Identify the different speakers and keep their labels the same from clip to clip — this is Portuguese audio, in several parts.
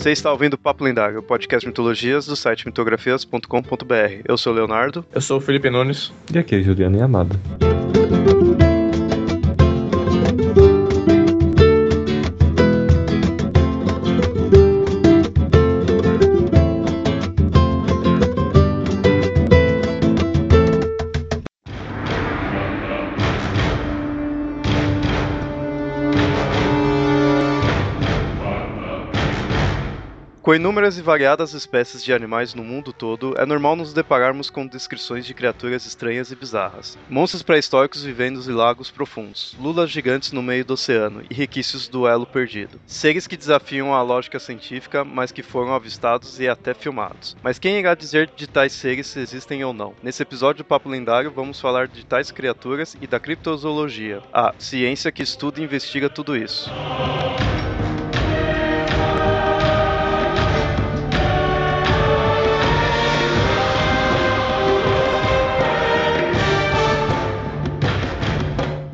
Speaker 1: Você está ouvindo Papo Lendário, o podcast de mitologias do site mitografias.com.br. Eu sou o Leonardo.
Speaker 2: Eu sou o Felipe Nunes.
Speaker 3: E aqui é Juliana e Amada.
Speaker 1: Com inúmeras e variadas espécies de animais no mundo todo, é normal nos depararmos com descrições de criaturas estranhas e bizarras. Monstros pré-históricos vivendo em lagos profundos, lulas gigantes no meio do oceano e requisitos do elo perdido. Seres que desafiam a lógica científica, mas que foram avistados e até filmados. Mas quem irá dizer de tais seres se existem ou não? Nesse episódio do Papo Lendário, vamos falar de tais criaturas e da criptozoologia, a ciência que estuda e investiga tudo isso.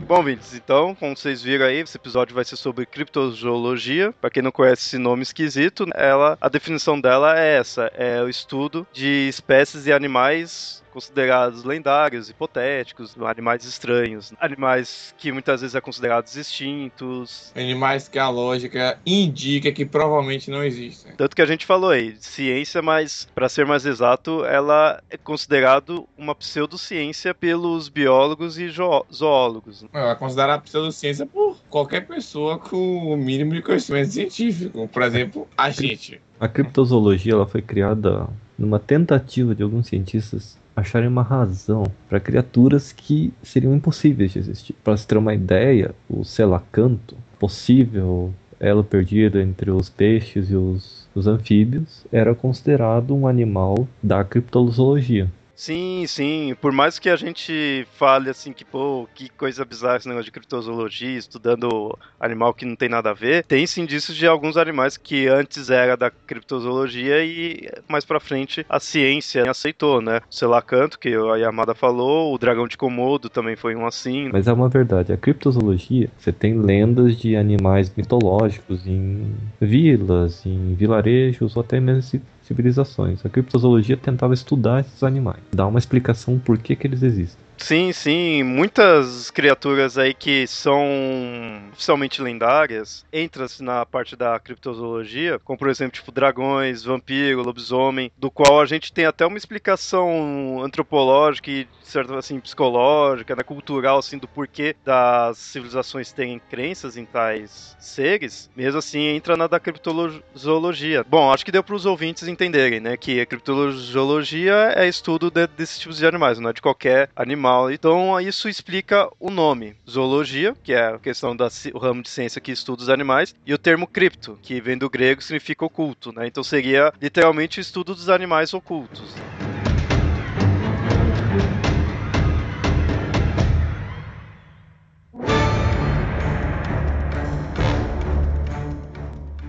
Speaker 1: Bom, ouvintes, então, como vocês viram aí, esse episódio vai ser sobre criptozoologia. Para quem não conhece esse nome esquisito, ela, a definição dela é essa: é o estudo de espécies e animais considerados lendários, hipotéticos, animais estranhos, animais que muitas vezes é considerados extintos.
Speaker 2: Animais que a lógica indica que provavelmente não existem.
Speaker 1: Tanto que a gente falou aí, ciência, mas para ser mais exato, ela é considerado uma pseudociência pelos biólogos e zoólogos.
Speaker 2: Ela é considerada pseudociência por qualquer pessoa com o mínimo de conhecimento científico. Por exemplo, a gente.
Speaker 3: A criptozoologia ela foi criada numa tentativa de alguns cientistas acharem uma razão para criaturas que seriam impossíveis de existir. Para se ter uma ideia, o selacanto, possível elo perdido entre os peixes e os, os anfíbios, era considerado um animal da criptozoologia.
Speaker 1: Sim, sim. Por mais que a gente fale assim que, pô, que coisa bizarra esse negócio de criptozoologia, estudando animal que não tem nada a ver, tem sim indícios de alguns animais que antes era da criptozoologia e mais pra frente a ciência aceitou, né? O selacanto, que a Yamada falou, o dragão de Komodo também foi um assim.
Speaker 3: Mas é uma verdade, a criptozoologia, você tem lendas de animais mitológicos em vilas, em vilarejos ou até mesmo civilizações. A criptozoologia tentava estudar esses animais, dar uma explicação por que, que eles existem.
Speaker 1: Sim, sim. Muitas criaturas aí que são oficialmente lendárias entram na parte da criptozoologia, como por exemplo, tipo dragões, vampiro, lobisomem, do qual a gente tem até uma explicação antropológica e certa assim psicológica, né, cultural assim do porquê das civilizações terem crenças em tais seres. Mesmo assim, entra na da criptozoologia. Bom, acho que deu para os ouvintes entenderem, né, que a criptozoologia é estudo de, desses tipos de animais, não é de qualquer animal animal. Então isso explica o nome. Zoologia, que é a questão do ramo de ciência que estuda os animais, e o termo cripto, que vem do grego significa oculto, né? Então seria literalmente o estudo dos animais ocultos.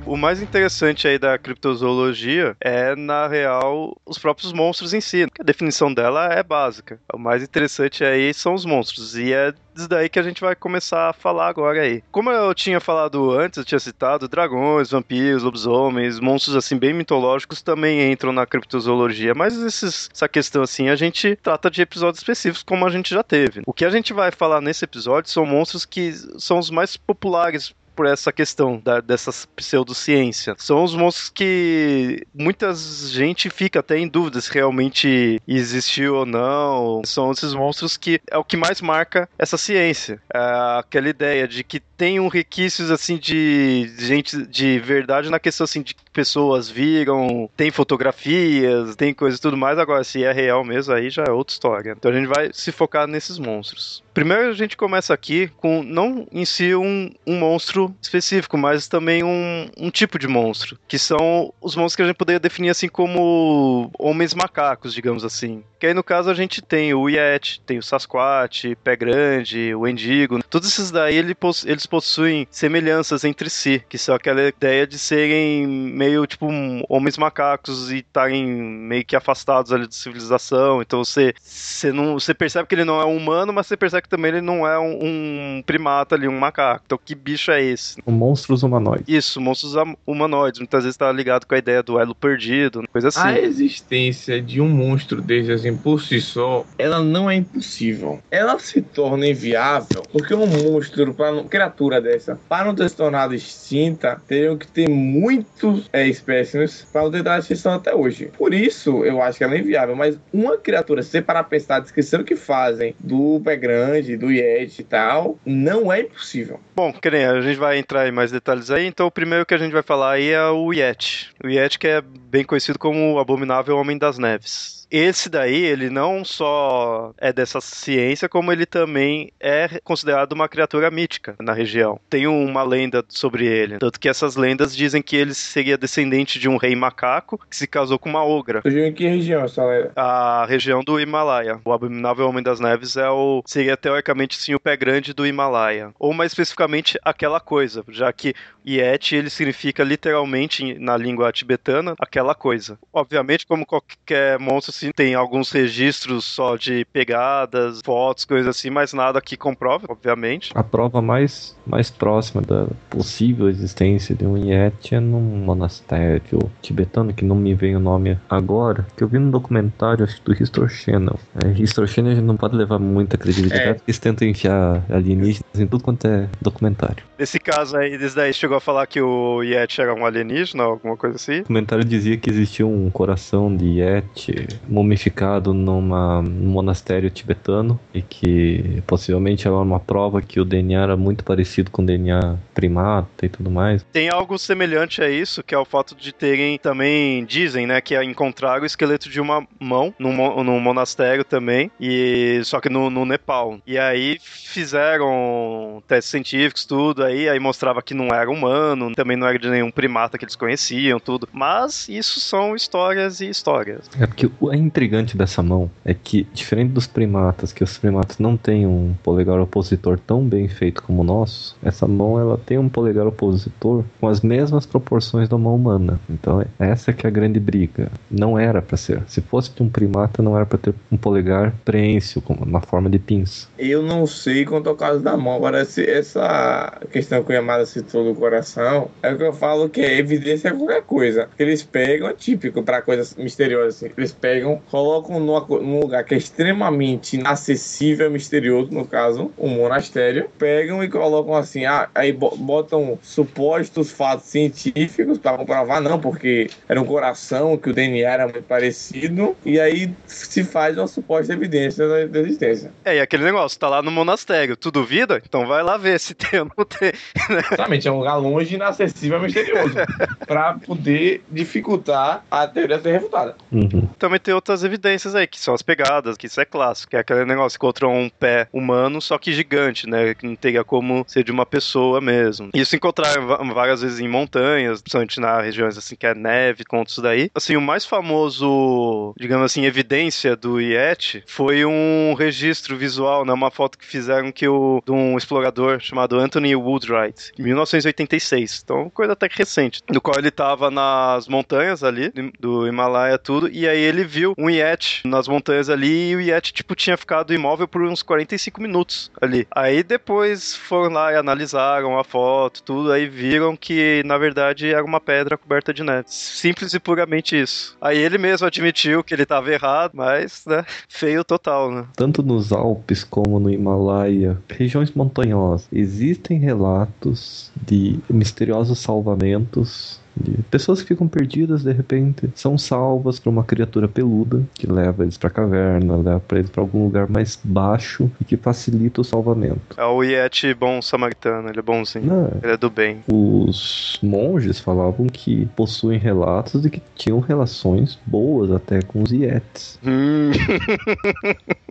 Speaker 1: O mais interessante aí da criptozoologia é, na real, os próprios monstros em si. A definição dela é básica. O mais interessante aí são os monstros. E é disso daí que a gente vai começar a falar agora aí. Como eu tinha falado antes, eu tinha citado dragões, vampiros, lobisomens, monstros assim bem mitológicos também entram na criptozoologia, mas esses, essa questão assim a gente trata de episódios específicos como a gente já teve. O que a gente vai falar nesse episódio são monstros que são os mais populares por essa questão da, dessa pseudociência. São os monstros que muita gente fica até em dúvida se realmente existiu ou não. São esses monstros que é o que mais marca essa ciência. É aquela ideia de que tem um requisitos assim de gente de verdade na questão assim de que pessoas viram, tem fotografias, tem coisas e tudo mais. Agora, se é real mesmo, aí já é outra história. Então a gente vai se focar nesses monstros. Primeiro a gente começa aqui com não em si um, um monstro específico, mas também um, um tipo de monstro, que são os monstros que a gente poderia definir assim como homens macacos, digamos assim. Que aí no caso a gente tem o Yeti, tem o Sasquatch, Pé Grande, o Endigo. Todos esses daí eles possuem semelhanças entre si, que são aquela ideia de serem meio tipo homens macacos e estarem meio que afastados ali da civilização. Então você, você, não, você percebe que ele não é um humano, mas você percebe que também ele não é um, um primata ali, um macaco. Então que bicho é esse? Esse.
Speaker 3: Monstros humanoides.
Speaker 1: Isso, monstros humanoides. Muitas vezes tá ligado com a ideia do elo perdido, coisa assim.
Speaker 2: A existência de um monstro desse assim por si só, ela não é impossível. Ela se torna inviável porque um monstro, para uma criatura dessa, para não ter se tornado extinta, teriam que ter muitos é, espécimes para não ter dado extinção até hoje. Por isso, eu acho que ela é inviável. Mas uma criatura, se você parar pra pensar, esquecer o que fazem do pé grande, do Yeti e tal, não é impossível.
Speaker 1: Bom, que nem a gente vai entrar em mais detalhes aí. Então, o primeiro que a gente vai falar aí é o Yeti. O Yeti que é bem conhecido como o Abominável Homem das Neves esse daí, ele não só é dessa ciência, como ele também é considerado uma criatura mítica na região. Tem uma lenda sobre ele, tanto que essas lendas dizem que ele seria descendente de um rei macaco que se casou com uma ogra.
Speaker 2: Surgiu em que região essa lenda?
Speaker 1: A região do Himalaia. O Abominável Homem das Neves é o seria teoricamente sim o pé grande do Himalaia, ou mais especificamente aquela coisa, já que Yeti ele significa literalmente na língua tibetana aquela coisa. Obviamente, como qualquer monstro assim, tem alguns registros só de pegadas, fotos, coisas assim, mas nada que comprove, obviamente.
Speaker 3: A prova mais, mais próxima da possível existência de um Yeti é num monastério tibetano, que não me vem o nome agora, que eu vi no documentário, acho que do History Channel. É, History Channel a gente não pode levar muita credibilidade, é. porque eles tentam enfiar alienígenas em tudo quanto é documentário.
Speaker 1: Nesse caso aí, desde daí chegou a falar que o Yeti era um alienígena, alguma coisa assim? O
Speaker 3: documentário dizia que existia um coração de Yeti mumificado numa, num monastério tibetano e que possivelmente era uma prova que o DNA era muito parecido com o DNA primata e tudo mais.
Speaker 1: Tem algo semelhante a isso, que é o fato de terem também, dizem, né, que encontraram o esqueleto de uma mão num, num monastério também, e só que no, no Nepal. E aí fizeram testes científicos, tudo aí, aí mostrava que não era humano, também não era de nenhum primata que eles conheciam, tudo. Mas isso são histórias e histórias.
Speaker 3: É porque a intrigante dessa mão é que, diferente dos primatas, que os primatas não têm um polegar opositor tão bem feito como o nosso, essa mão ela tem um polegar opositor com as mesmas proporções da mão humana. Então, essa que é a grande briga. Não era para ser. Se fosse de um primata, não era para ter um polegar preensil, como uma forma de pinça.
Speaker 2: Eu não sei quanto ao caso da mão. Agora, essa questão que o Yamada citou do coração, é o que eu falo que é evidência de qualquer coisa. Eles pegam, é típico para coisas misteriosas assim. Eles pegam colocam numa, num lugar que é extremamente inacessível, misterioso, no caso, um monastério, pegam e colocam assim, ah, aí botam supostos fatos científicos para comprovar, não, porque era um coração, que o DNA era muito parecido, e aí se faz uma suposta evidência da, da existência.
Speaker 1: É, e aquele negócio, tá lá no monastério, tu duvida? Então vai lá ver se tem ou não tem.
Speaker 2: Né? Exatamente, é um lugar longe, inacessível, misterioso, para poder dificultar a teoria ser refutada.
Speaker 3: Uhum.
Speaker 1: Também tem outras evidências aí, que são as pegadas, que isso é clássico, que é aquele negócio que encontrou um pé humano, só que gigante, né? Que não teria como ser de uma pessoa mesmo. Isso encontraram várias vezes em montanhas, principalmente nas regiões assim que é neve, contra isso daí. Assim, o mais famoso, digamos assim, evidência do Yeti foi um registro visual, né? Uma foto que fizeram que o, de um explorador chamado Anthony Woodwright, em 1986. Então, coisa até que recente. Do qual ele tava nas montanhas ali, do Himalaia, tudo, e aí ele viu um Yeti nas montanhas ali e o Yeti, tipo, tinha ficado imóvel por uns 45 minutos ali. Aí depois foram lá e analisaram a foto, tudo, aí viram que, na verdade, era uma pedra coberta de neve. Simples e puramente isso. Aí ele mesmo admitiu que ele estava errado, mas, né, feio total, né?
Speaker 3: Tanto nos Alpes como no Himalaia, regiões montanhosas, existem relatos de misteriosos salvamentos de pessoas que ficam perdidas de repente são salvas por uma criatura peluda que leva eles para caverna, leva para eles algum lugar mais baixo e que facilita o salvamento.
Speaker 1: É o Yeti bom samaritano, ele é bonzinho, Não, ele é do bem.
Speaker 3: Os monges falavam que possuem relatos de que tinham relações boas até com os Yetis.
Speaker 1: Hum.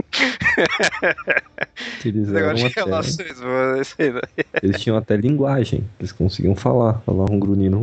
Speaker 3: eles até... relações, Eles tinham até linguagem, eles conseguiam falar, um grunhindo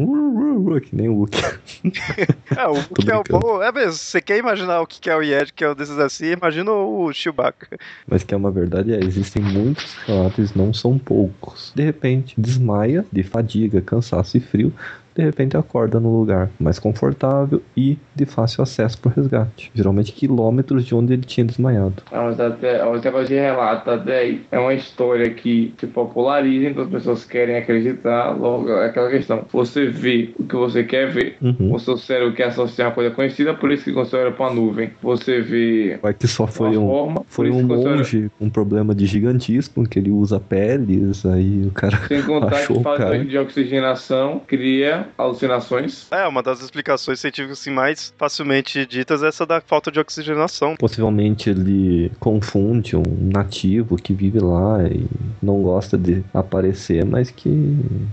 Speaker 3: que nem o Hulk.
Speaker 1: é, o Hulk é o bom. É mesmo, você quer imaginar o que é o Yeti, que é um desses assim, imagina o Chewbacca.
Speaker 3: Mas que é uma verdade, é, existem muitos relatos, não são poucos. De repente, desmaia de fadiga, cansaço e frio, de repente acorda no lugar mais confortável e de fácil acesso para o resgate. Geralmente quilômetros de onde ele tinha desmaiado.
Speaker 2: Ah, mas até, negócio de relato até aí é uma história que se populariza, então as pessoas querem acreditar, logo é aquela questão. Você vê o que você quer ver,
Speaker 3: Uhum.
Speaker 2: o seu cérebro quer associar uma coisa conhecida, por isso que considera para a nuvem. Você vê
Speaker 3: Vai que só foi um,
Speaker 2: forma,
Speaker 3: foi um
Speaker 2: considera-
Speaker 3: monge com problema de gigantismo, que ele usa peles, aí o cara
Speaker 2: Sem contar
Speaker 3: achou
Speaker 2: que falta de oxigenação cria alucinações.
Speaker 1: É, uma das explicações científicas assim, mais facilmente ditas é essa da falta de oxigenação.
Speaker 3: Possivelmente ele confunde um nativo que vive lá e não gosta de aparecer, mas que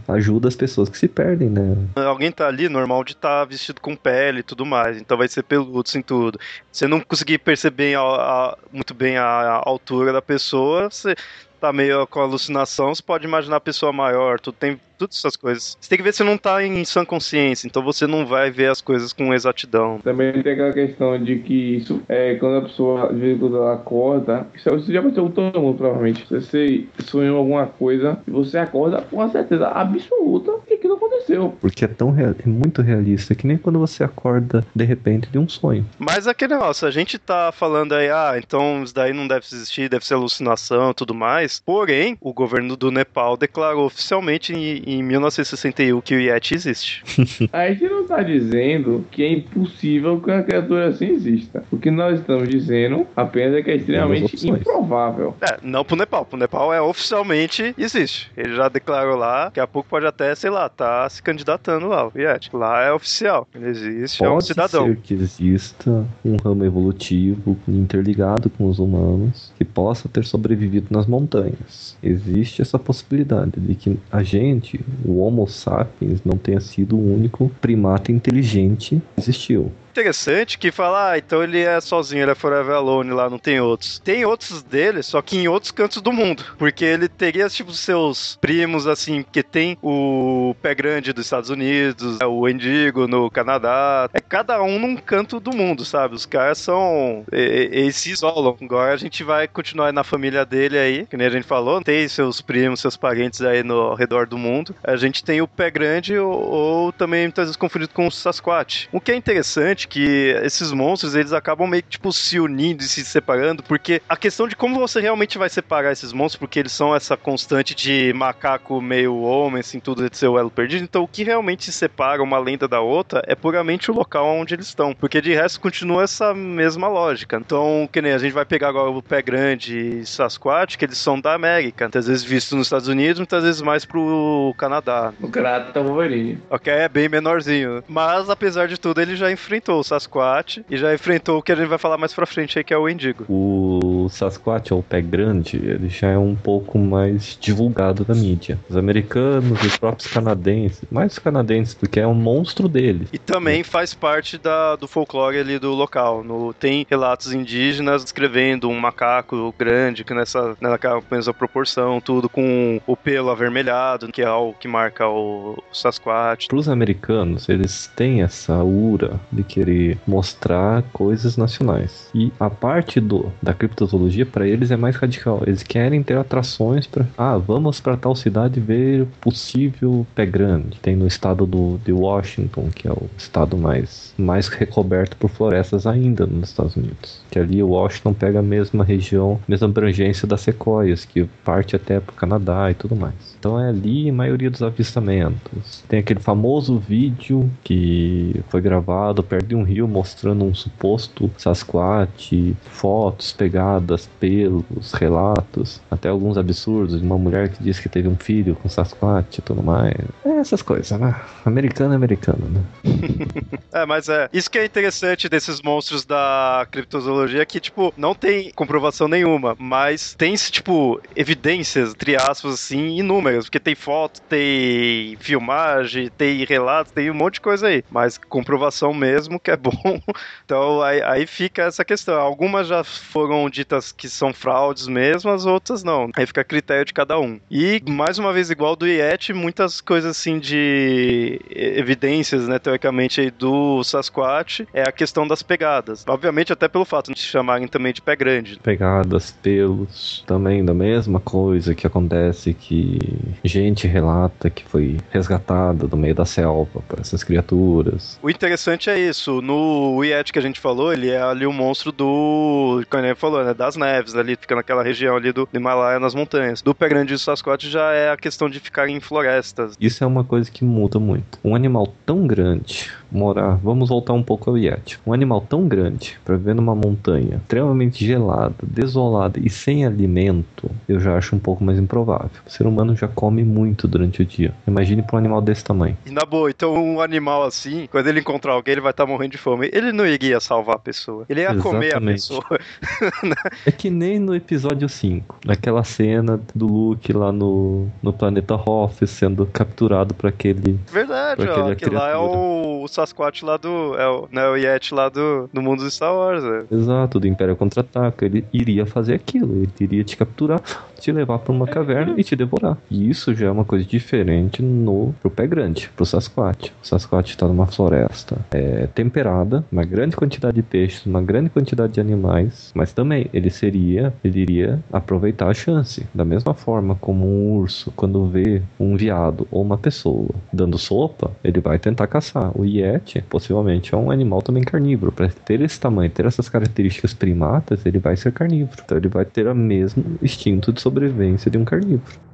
Speaker 3: ajuda as pessoas que se perdem, né?
Speaker 1: Alguém tá ali, normal de estar vestido com pele e tudo mais, então vai ser peludo, assim, tudo. Você não conseguir perceber a- a- muito bem a, a altura da pessoa, você tá meio com alucinação, você pode imaginar a pessoa maior, tudo tem todas essas coisas. Você tem que ver se não tá em sã consciência, então você não vai ver as coisas com exatidão.
Speaker 2: Também tem aquela questão de que isso é quando a pessoa, de vez em quando ela acorda, isso, isso já aconteceu com todo mundo, provavelmente. Você sonhou alguma coisa e você acorda com a certeza absoluta que aquilo aconteceu.
Speaker 3: Porque é tão real, é muito realista que nem quando você acorda de repente de um sonho.
Speaker 1: Mas aquele negócio, a gente tá falando aí, ah, então isso daí não deve existir, deve ser alucinação e tudo mais. Porém, o governo do Nepal declarou oficialmente em, em 1961 que o Yeti existe.
Speaker 2: A gente não está dizendo que é impossível que uma criatura assim exista. O que nós estamos dizendo apenas é que é extremamente improvável.
Speaker 1: É, não pro Nepal. Pro Nepal é oficialmente existe. Ele já declarou lá, daqui a pouco pode até, sei lá, tá se candidatando lá, o Yeti. Lá é oficial. Ele existe, é um
Speaker 3: Pode
Speaker 1: cidadão.
Speaker 3: ser que exista um ramo evolutivo interligado com os humanos que possa ter sobrevivido nas montanhas. Existe essa possibilidade de que a gente, o Homo sapiens, não tenha sido o único primata inteligente que existiu.
Speaker 1: Interessante que fala, ah, então ele é sozinho, ele é forever alone lá, não tem outros. Tem outros dele, só que em outros cantos do mundo. Porque ele teria, tipo, seus primos, assim, porque tem o Pé Grande dos Estados Unidos, é o Endigo no Canadá. É cada um num canto do mundo, sabe? Os caras são. Eles se isolam. Agora a gente vai continuar na família dele aí, que nem a gente falou. Tem seus primos, seus parentes aí no ao redor do mundo. A gente tem o Pé Grande ou, ou também muitas vezes confundido com o Sasquatch. O que é interessante que esses monstros eles acabam meio que tipo se unindo e se separando, porque a questão de como você realmente vai separar esses monstros, porque eles são essa constante de macaco meio homem, assim, tudo de ser o elo perdido. Então o que realmente separa uma lenda da outra é puramente o local onde eles estão, porque de resto continua essa mesma lógica. Então, que nem a gente vai pegar agora o Pé Grande e Sasquatch, que eles são da América, muitas vezes vistos nos Estados Unidos, muitas vezes mais pro Canadá.
Speaker 2: O Kratos tá Wolverine.
Speaker 1: Ok, é bem menorzinho. Mas, apesar de tudo, ele já enfrentou o Sasquatch e já enfrentou o que a gente vai falar mais pra frente aí, que é o Endigo.
Speaker 3: O Sasquatch, ou Pé Grande, ele já é um pouco mais divulgado na mídia. Os americanos os próprios canadenses, mais os canadenses, porque é um monstro dele.
Speaker 1: E também faz parte da, do folclore ali do local. No, tem relatos indígenas descrevendo um macaco grande, que nessa, naquela mesma proporção, tudo com o pelo avermelhado, que é o que marca o Sasquatch.
Speaker 3: Para os americanos, eles têm essa aura de querer mostrar coisas nacionais. E a parte do da criptozoologia para eles é mais radical. Eles querem ter atrações para, ah, vamos para tal cidade ver possível pé grande. Tem no estado do de Washington, que é o estado mais mais recoberto por florestas ainda nos Estados Unidos. Que ali Washington pega a mesma região, mesma abrangência das sequoias, que parte até para o Canadá e tudo mais. Então é ali a maioria dos avistamentos. Tem aquele famoso vídeo que foi gravado perto de um rio mostrando um suposto Sasquatch, fotos pegadas, pelos, relatos, até alguns absurdos de uma mulher que diz que teve um filho com Sasquatch e tudo mais. É essas coisas, né? Americano é americano, né?
Speaker 1: É, mas é. Isso que é interessante desses monstros da criptozoologia, que, tipo, não tem comprovação nenhuma, mas tem, tipo, evidências, entre aspas, assim, inúmeras. Porque tem foto, tem filmagem, tem relatos, tem um monte de coisa aí. Mas comprovação mesmo que é bom. Então aí, aí fica essa questão. Algumas já foram ditas que são fraudes mesmo, as outras não. Aí fica a critério de cada um. E, mais uma vez, igual do IET, muitas coisas assim de evidências, né, teoricamente, do Sasquatch é a questão das pegadas. Obviamente, até pelo fato de chamarem também de pé grande.
Speaker 3: Pegadas, pelos, também da mesma coisa que acontece que gente relata que foi resgatada do meio da selva por essas criaturas.
Speaker 1: O interessante é isso. No Yeti que a gente falou, ele é ali o monstro do. Como ele falou, né? Das neves, ali, fica naquela região ali do Himalaia, nas montanhas. Do pé grande do Sasquatch já é a questão de ficar em florestas.
Speaker 3: Isso é uma coisa que muda muito. Um animal tão grande morar. Vamos voltar um pouco ao Yeti. Um animal tão grande para viver numa montanha extremamente gelada, desolada e sem alimento, eu já acho um pouco mais improvável. O ser humano já come muito durante o dia. Imagine para um animal desse tamanho.
Speaker 1: E na boa, então um animal assim, quando ele encontrar alguém, ele vai estar tá morrendo de fome. Ele não iria salvar a pessoa. Ele ia Exatamente. comer a pessoa.
Speaker 3: é que nem no episódio 5, naquela cena do Luke lá no, no planeta Hoth sendo capturado para aquele.
Speaker 1: Verdade, ó, que lá é o, o Sasquatch lá do. É o, né, o Yeti lá do, do mundo de Star Wars. É.
Speaker 3: Exato, do Império Contra-Ataca. Ele iria fazer aquilo. Ele iria te capturar, te levar para uma caverna e te devorar. E isso já é uma coisa diferente no pro pé grande, pro Sasquatch. O Sasquatch está numa floresta é, temperada, uma grande quantidade de peixes, uma grande quantidade de animais, mas também ele seria, ele iria aproveitar a chance. Da mesma forma como um urso, quando vê um viado ou uma pessoa dando sopa, ele vai tentar caçar. O Yeti possivelmente é um animal também carnívoro. Para ter esse tamanho, ter essas características primatas, ele vai ser carnívoro. Então ele vai ter o mesmo instinto de sobrevivência de um carnívoro.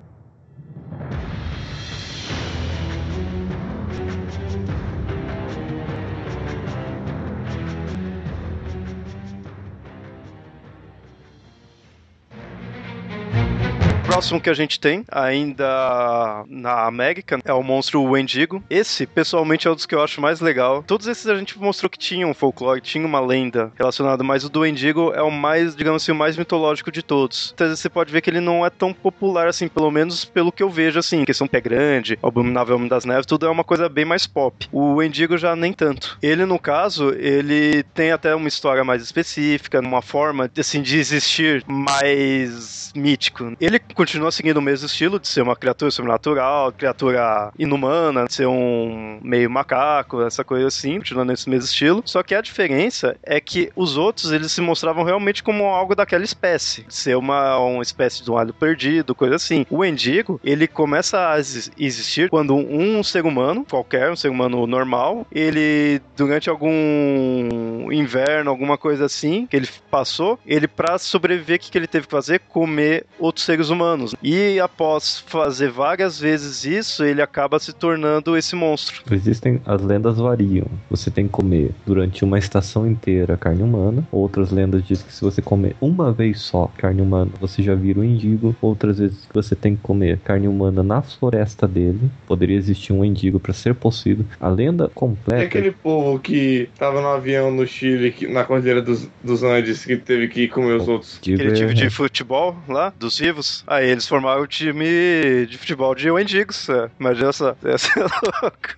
Speaker 1: Próximo que a gente tem, ainda na América, é o monstro Wendigo. Esse, pessoalmente, é um dos que eu acho mais legal. Todos esses a gente mostrou que tinham um folclore, tinha uma lenda relacionada, mas o do Wendigo é o mais, digamos assim, o mais mitológico de todos. Então você pode ver que ele não é tão popular assim, pelo menos pelo que eu vejo, assim, questão pé grande, Abominável Homem das Neves, tudo é uma coisa bem mais pop. O Wendigo já nem tanto. Ele, no caso, ele tem até uma história mais específica, uma forma, assim, de existir mais mítico. Ele continua seguindo o mesmo estilo de ser uma criatura sobrenatural, criatura inumana, de ser um meio macaco, essa coisa assim, continuando nesse mesmo estilo. Só que a diferença é que os outros eles se mostravam realmente como algo daquela espécie, ser uma, uma espécie de um alho perdido, coisa assim. O Endigo, ele começa a existir quando um ser humano, qualquer, um ser humano normal, ele durante algum inverno, alguma coisa assim, que ele passou, ele para sobreviver, o que, que ele teve que fazer? Comer outros seres humanos humanos. E após fazer várias vezes isso, ele acaba se tornando esse monstro.
Speaker 3: Existem, as lendas variam. Você tem que comer durante uma estação inteira carne humana. Outras lendas dizem que se você comer uma vez só carne humana, você já vira um indigo. Outras vezes que você tem que comer carne humana na floresta dele. Poderia existir um indigo para ser possível. A lenda completa.
Speaker 2: É aquele povo que tava no avião no Chile, que, na Cordilheira dos, dos Andes, que teve que comer os outros.
Speaker 1: Aquele time de futebol lá, dos vivos. Aí eles formaram o time de futebol de Wendigos. É. Imagina só, ia ser louco.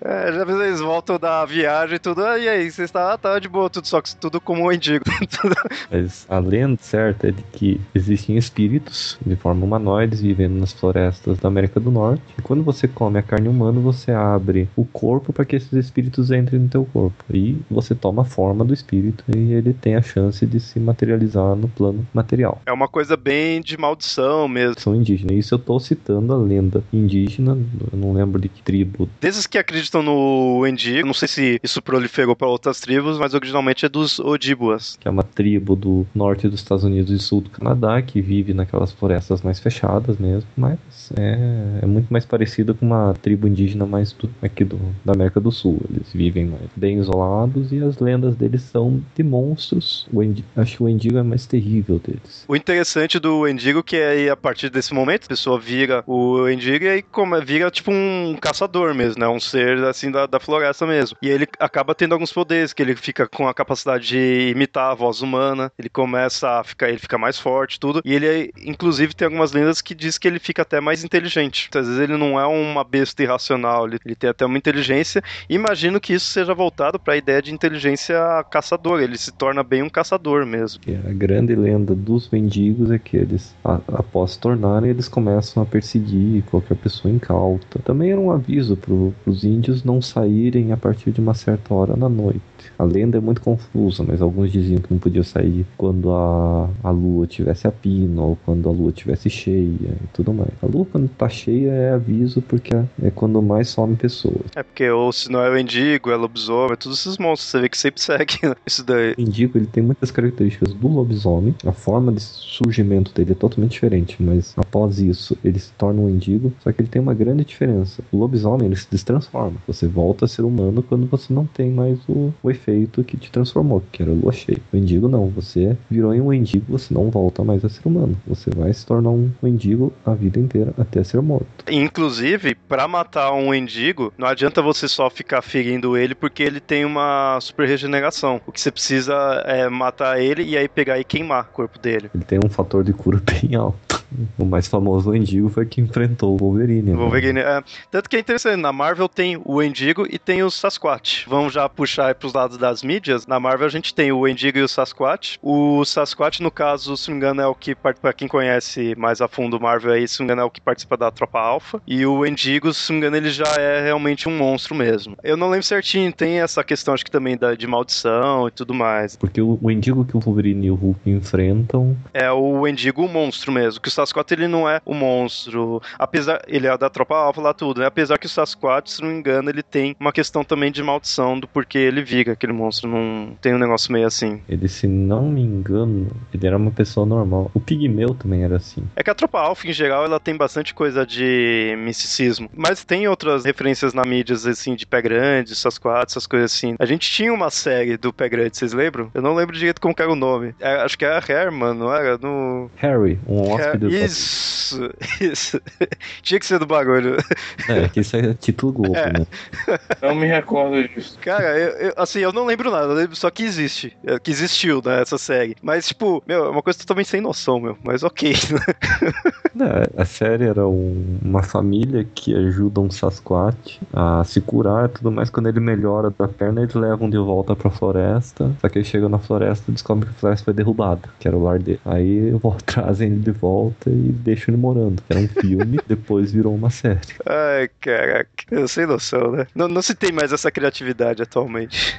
Speaker 1: É, já eles voltam da viagem e tudo. Ah, e aí, vocês tá, tá de boa, tudo, só que tudo como Wendigo.
Speaker 3: Mas a lenda certa é de que existem espíritos de forma humanoides vivendo nas florestas da América do Norte. E quando você come a carne humana, você abre o corpo para que esses espíritos entrem no teu corpo. E você toma a forma do espírito e ele tem a chance de se materializar no plano material.
Speaker 1: É uma coisa bem de maldição mesmo.
Speaker 3: São indígenas. Isso eu tô citando a lenda indígena, eu não lembro de que tribo.
Speaker 1: Desses que acreditam no Wendigo, não sei se isso proliferou para outras tribos, mas originalmente é dos Odibuas.
Speaker 3: Que é uma tribo do norte dos Estados Unidos e sul do Canadá, que vive naquelas florestas mais fechadas mesmo, mas é, é muito mais parecido com uma tribo indígena mais do, aqui do, da América do Sul. Eles vivem mais, bem isolados e as lendas deles são de monstros. O Endi, acho que o Wendigo é mais terrível deles.
Speaker 1: O interessante do Wendigo que aí a partir desse momento a pessoa vira o Endigo e aí como, vira tipo um caçador mesmo, né? Um ser assim da, da floresta mesmo. E ele acaba tendo alguns poderes, que ele fica com a capacidade de imitar a voz humana, ele começa a ficar, ele fica mais forte, tudo. E ele, inclusive, tem algumas lendas que diz que ele fica até mais inteligente. Então, às vezes ele não é uma besta irracional, ele, ele tem até uma inteligência. Imagino que isso seja voltado para a ideia de inteligência caçadora. Ele se torna bem um caçador mesmo.
Speaker 3: A grande lenda dos mendigos é que eles, após se tornarem, eles começam a perseguir qualquer pessoa incauta. Também era um aviso para os índios não saírem a partir de uma certa hora na noite. A lenda é muito confusa, mas alguns diziam que não podia sair quando a, a lua tivesse a pino ou quando a lua tivesse cheia e tudo mais. A lua, quando tá cheia, é aviso porque é quando mais some pessoas.
Speaker 1: É porque, ou se não é o Endigo, é lobisomem, todos esses monstros, você vê que sempre segue isso daí.
Speaker 3: O Endigo, ele tem muitas características do lobisomem, a forma de surgimento dele é totalmente diferente, mas após isso, ele se torna um Endigo, só que ele tem uma grande diferença. O lobisomem, ele se destransforma. Você volta a ser humano quando você não tem mais o, o efeito que te transformou, que era o lua cheia. O Endigo não, você virou em um Endigo, você não volta mais a ser humano. Você vai se tornar um Endigo a vida inteira até ser morto.
Speaker 1: Inclusive, para matar um Endigo, não adianta você só ficar ferindo ele porque ele tem uma super regeneração. O que você precisa é matar ele e aí pegar e queimar o corpo dele.
Speaker 3: Ele tem um fator de cura bem alto. O mais famoso Endigo foi que enfrentou o Wolverine.
Speaker 1: Né? Wolverine, é. Tanto que é interessante, na Marvel tem o Endigo e tem o Sasquatch. Vamos já puxar pros lados das mídias. Na Marvel a gente tem o Endigo e o Sasquatch. O Sasquatch, no caso, se não me engano, é o que, para quem conhece mais a fundo o Marvel aí, se não me engano, é o que participa da Tropa Alpha. E o Endigo, se não me engano, ele já é realmente um monstro mesmo. Eu não lembro certinho, tem essa questão, acho que também da, de maldição e tudo mais.
Speaker 3: Porque o, o Endigo que o Wolverine e o Hulk enfrentam.
Speaker 1: É o Endigo o monstro mesmo. Que o Sasquatch ele não é o monstro. Apesar. Ele é da Tropa Alpha lá tudo, né? Apesar que o Sasquatch, se não me engano, ele tem uma questão também de maldição do porquê ele viga aquele monstro. Não tem um negócio meio assim.
Speaker 3: Ele, se não me engano, ele era uma pessoa normal. O Pigmeu também era assim.
Speaker 1: É que a Tropa Alpha, em geral, ela tem bastante coisa de misticismo. Mas tem outras referências na mídia, assim, de Pé Grande, Sasquatch, essas coisas assim. A gente tinha uma série do Pé Grande, vocês lembram? Eu não lembro direito como era o nome. É, acho que era Herman, não era? No...
Speaker 3: Harry, um hóspede
Speaker 1: Her... Isso, isso. tinha que ser do bagulho.
Speaker 3: É, que isso é título Globo, é. né?
Speaker 2: Não me recordo disso.
Speaker 1: Cara, eu, eu, assim, eu não lembro nada, eu lembro só que existe. É, que existiu, né, essa série. Mas, tipo, meu, é uma coisa totalmente sem noção, meu. Mas ok.
Speaker 3: é, a série era um, uma família que ajuda um Sasquatch a se curar e tudo mais. Quando ele melhora da perna, eles levam de volta pra floresta. Só que ele chega na floresta e descobre que a floresta foi derrubada, que era o lar dele. Aí trazem ele de volta e deixam ele morando. Era um filme, depois virou uma série.
Speaker 1: Ai, caraca. Eu sem noção, né? Não, não se tem mais essa criatividade atualmente.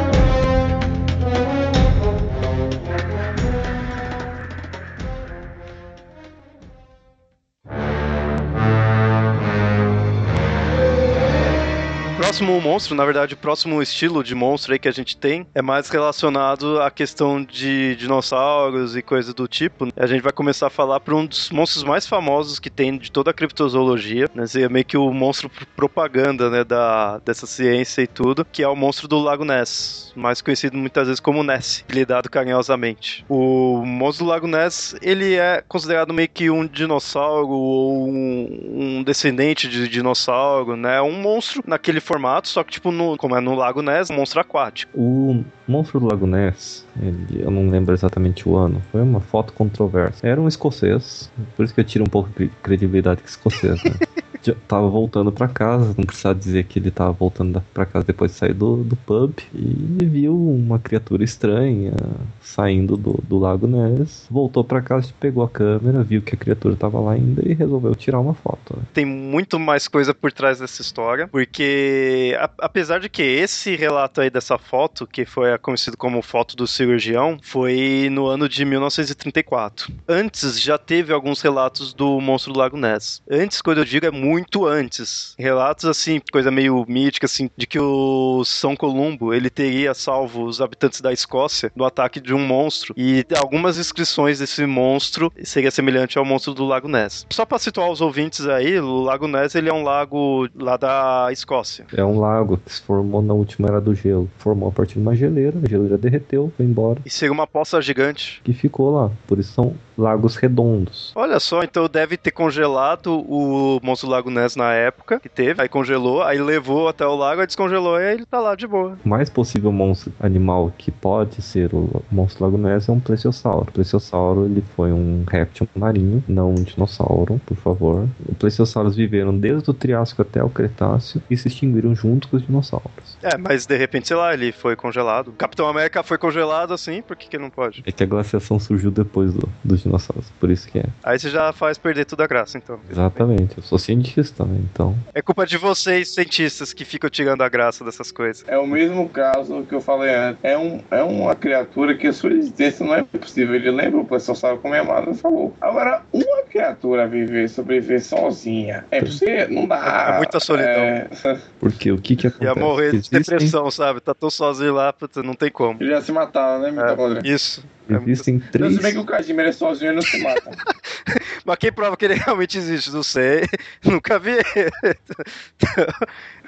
Speaker 1: próximo monstro, na verdade, o próximo estilo de monstro aí que a gente tem é mais relacionado à questão de dinossauros e coisa do tipo. A gente vai começar a falar por um dos monstros mais famosos que tem de toda a criptozoologia, né? É meio que o monstro propaganda, né, da, dessa ciência e tudo, que é o monstro do Lago Ness, mais conhecido muitas vezes como Ness, apelidado carinhosamente. O monstro do Lago Ness, ele é considerado meio que um dinossauro ou um, um descendente de dinossauro, né? Um monstro naquele formato formato, só que, tipo, no, como é no Lago Ness, um monstro aquático.
Speaker 3: O monstro do Lago Ness, ele, eu não lembro exatamente o ano, foi uma foto controversa. Era um escocês, por isso que eu tiro um pouco de credibilidade com escocês, né? já tava voltando para casa, não precisava dizer que ele tava voltando para casa depois de sair do, do pub, e viu uma criatura estranha saindo do, do Lago Ness, voltou para casa, pegou a câmera, viu que a criatura tava lá ainda e resolveu tirar uma foto. Né?
Speaker 1: Tem muito mais coisa por trás dessa história, porque a, apesar de que esse relato aí dessa foto, que foi conhecido como foto do cirurgião, foi no ano de 1934. Antes já teve alguns relatos do monstro do Lago Ness. Antes, quando eu digo, é muito muito antes. Relatos assim, coisa meio mítica assim, de que o São Columbo, ele teria salvo os habitantes da Escócia do ataque de um monstro e algumas inscrições desse monstro seria semelhante ao monstro do Lago Ness. Só para situar os ouvintes aí, o Lago Ness ele é um lago lá da Escócia.
Speaker 3: É um lago que se formou na última era do gelo. Formou a partir de uma geleira, a geleira derreteu, foi embora.
Speaker 1: E seria uma poça gigante.
Speaker 3: Que ficou lá. Por isso são lagos redondos.
Speaker 1: Olha só, então deve ter congelado o monstro do Lago Ness na época que teve, aí congelou, aí levou até o lago, aí descongelou e aí ele tá lá de boa.
Speaker 3: O mais possível monstro animal que pode ser o monstro do Lago Ness é um plesiosauro. O plesiosauro ele foi um réptil marinho, não um dinossauro, por favor. Os plesiosauros viveram desde o Triássico até o Cretáceo e se extinguiram junto com os dinossauros.
Speaker 1: É, mas de repente, sei lá, ele foi congelado. O Capitão América foi congelado assim, por que, que não pode?
Speaker 3: É que a glaciação surgiu depois do, dos dinossauros, por isso que é.
Speaker 1: Aí você já faz perder toda a graça, então.
Speaker 3: Exatamente, eu sou cientista, né? Então.
Speaker 1: É culpa de vocês, cientistas, que ficam tirando a graça dessas coisas.
Speaker 2: É o mesmo caso que eu falei antes. É, um, é uma criatura que a sua existência não é possível. Ele lembra o professor sabe como minha amada falou. Agora, uma criatura viver, sobreviver sozinha, é você não dá.
Speaker 1: É muita solidão.
Speaker 2: É...
Speaker 3: Porque o que que acontece?
Speaker 1: Ia morrer de
Speaker 3: Existem-
Speaker 1: depressão, sabe? Tá tão sozinho lá, puta, não tem como.
Speaker 2: Ele ia se matar, né, Mitocondria?
Speaker 1: É, isso. É muito-
Speaker 3: Existem
Speaker 2: Não,
Speaker 3: três.
Speaker 2: se bem que o Kajima é sozinho, ele não se mata.
Speaker 1: Mas quem prova que ele realmente existe? Não sei. Nunca vi ele.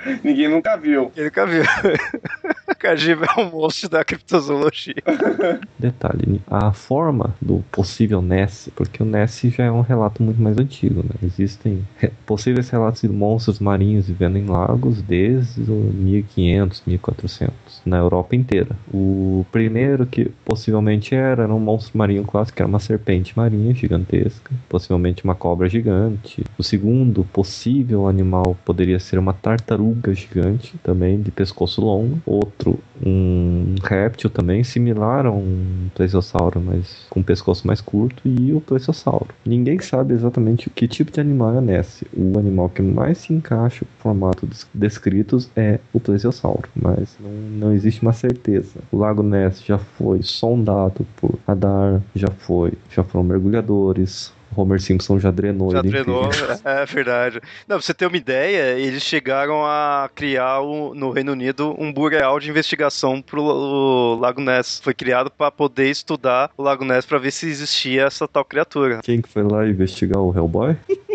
Speaker 2: Ninguém nunca viu.
Speaker 1: Ele nunca viu. Kajima é um monstro da criptozoologia.
Speaker 3: Detalhe, a forma do possível Ness, porque o Ness já é um relato muito mais antigo, né? Existem possíveis relatos de monstros marinhos vivendo em lagos desde o 1500, 1400, na Europa inteira. O primeiro que possivelmente era, era um monstro marinho clássico, que era uma serpente marinha gigantesca, possivelmente uma cobra gigante. O segundo possível animal poderia ser uma tartaruga gigante, também de pescoço longo. Outro, um réptil também, similar a um plesiosauro, mas com pescoço mais curto. E o plesiosauro. Ninguém sabe exatamente que tipo de animal é Ness. O animal que mais se encaixa no formato dos descritos é o plesiosauro, mas não, não existe uma certeza. O lago Ness já foi sondado por radar, já foi, já foram mergulhadores. Homer Simpson já drenou
Speaker 1: Já
Speaker 3: ele
Speaker 1: treinou,
Speaker 3: inteiro.
Speaker 1: é verdade. Não, pra você ter uma ideia, eles chegaram a criar o- no Reino Unido um bureau de investigação pro o Lago Ness. Foi criado para poder estudar o Lago Ness para ver se existia essa tal criatura.
Speaker 3: Quem que foi lá investigar o Hellboy?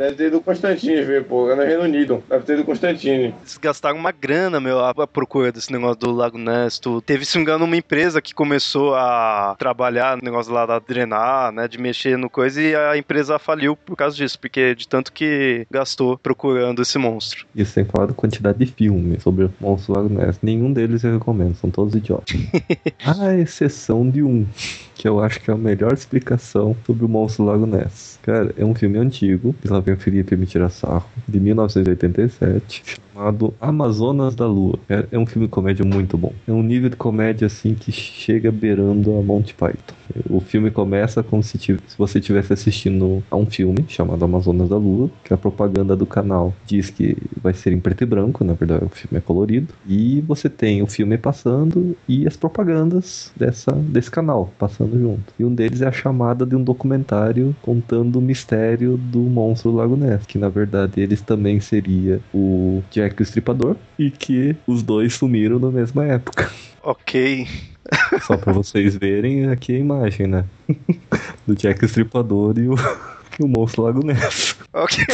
Speaker 2: Deve ter ido Constantine ver, pô. É no Reino Unido. Deve ter ido Constantine.
Speaker 1: Eles gastaram uma grana, meu, à procura desse negócio do Lago Ness. tudo. Teve, se não me engano, uma empresa que começou a trabalhar no negócio lá da drenar, né, de mexer no coisa, e a empresa faliu por causa disso, porque de tanto que gastou procurando esse monstro.
Speaker 3: E sem falar da quantidade de filmes sobre o Monstro do Lago Ness. Nenhum deles eu recomendo, são todos idiotas. à exceção de um, que eu acho que é a melhor explicação sobre o Monstro do Lago Ness. Cara, é um filme antigo, e o Felipe me tirar sarro, de 1987, chamado Amazonas da Lua. É, é um filme de comédia muito bom. É um nível de comédia assim que chega beirando a Monty Python. O filme começa como se, se você estivesse assistindo a um filme chamado Amazonas da Lua, que a propaganda do canal diz que vai ser em preto e branco, na verdade o filme é colorido, e você tem o filme passando e as propagandas dessa, desse canal passando junto. E um deles é a chamada de um documentário contando o mistério do monstro Lago Ness, que na verdade eles também seria o o Estripador e que os dois sumiram na mesma época.
Speaker 1: Ok.
Speaker 3: Só pra vocês verem aqui a imagem, né? Do Jack o Estripador e o, e o monstro Lago Ness.
Speaker 1: Ok.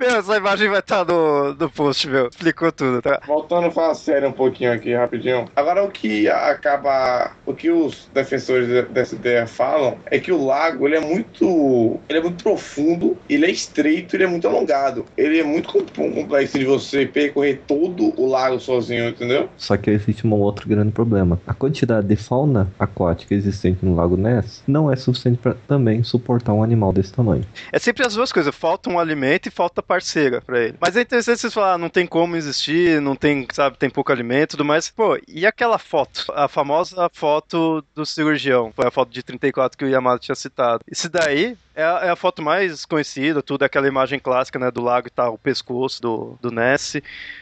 Speaker 1: Meu, essa imagem vai estar no, no post, meu. Explicou tudo, tá?
Speaker 2: Voltando a falar sério um pouquinho aqui, rapidinho. Agora, o que acaba. O que os defensores de- dessa ideia falam é que o lago ele é muito. Ele é muito profundo, ele é estreito, ele é muito alongado. Ele é muito com- complexo de você percorrer todo o lago sozinho, entendeu?
Speaker 3: Só que existe um outro grande problema. A quantidade de fauna aquática existente no Lago Ness não é suficiente para também suportar um animal desse tamanho.
Speaker 1: É sempre as duas coisas. Falta um alimento e falta parceira pra ele. Mas é interessante vocês falar, ah, não tem como existir, não tem, sabe, tem pouco alimento e tudo mais. Pô, e aquela foto? A famosa foto do cirurgião. Foi a foto de 34 que o Yamato tinha citado. Isso daí É a, é a foto mais conhecida, tudo, aquela imagem clássica, né, do lago e tá o pescoço do, do Ness.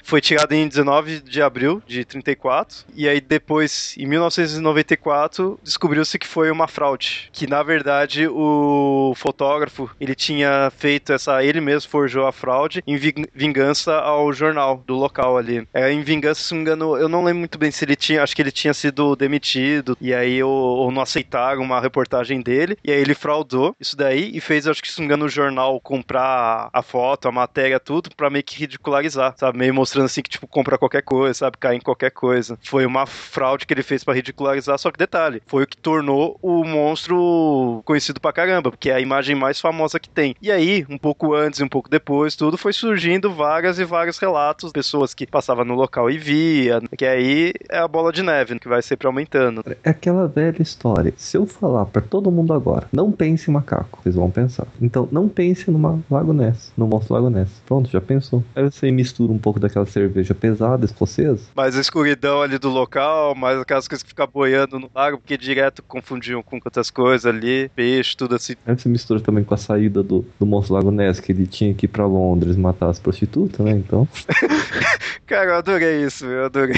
Speaker 1: Foi tirada em 19 de abril de 34, e aí depois, em 1994, descobriu-se que foi uma fraude, que na verdade o fotógrafo, ele tinha feito essa, ele mesmo forjou a fraude em vingança ao jornal do local ali. É, em vingança, se não engano, eu não lembro muito bem se ele tinha, acho que ele tinha sido demitido, e aí ou, ou não aceitaram uma reportagem dele, e aí ele fraudou isso daí e fez, acho que se não me engano, o jornal comprar a foto, a matéria, tudo, pra meio que ridicularizar, sabe? Meio mostrando assim que, tipo, compra qualquer coisa, sabe? Cair em qualquer coisa. Foi uma fraude que ele fez para ridicularizar, só que detalhe, foi o que tornou o monstro conhecido pra caramba, porque é a imagem mais famosa que tem. E aí, um pouco antes e um pouco depois, tudo foi surgindo várias e vários relatos, pessoas que passavam no local e via, que aí é a bola de neve, que vai sempre aumentando.
Speaker 3: É aquela velha história. Se eu falar para todo mundo agora, não pense em macaco, vocês vão pensar. Então, não pense numa Lago Ness, no monstro Lago Ness. Pronto, já pensou. Aí você mistura um pouco daquela cerveja pesada, escocesa.
Speaker 1: Mais a escuridão ali do local, mais aquelas coisas que ficam boiando no lago, porque direto confundiam com outras coisas ali, peixe, tudo assim.
Speaker 3: Aí você mistura também com a saída do, do monstro Lago Ness, que ele tinha que ir pra Londres matar as prostitutas, né? Então.
Speaker 1: Cara, eu adorei isso, eu adorei.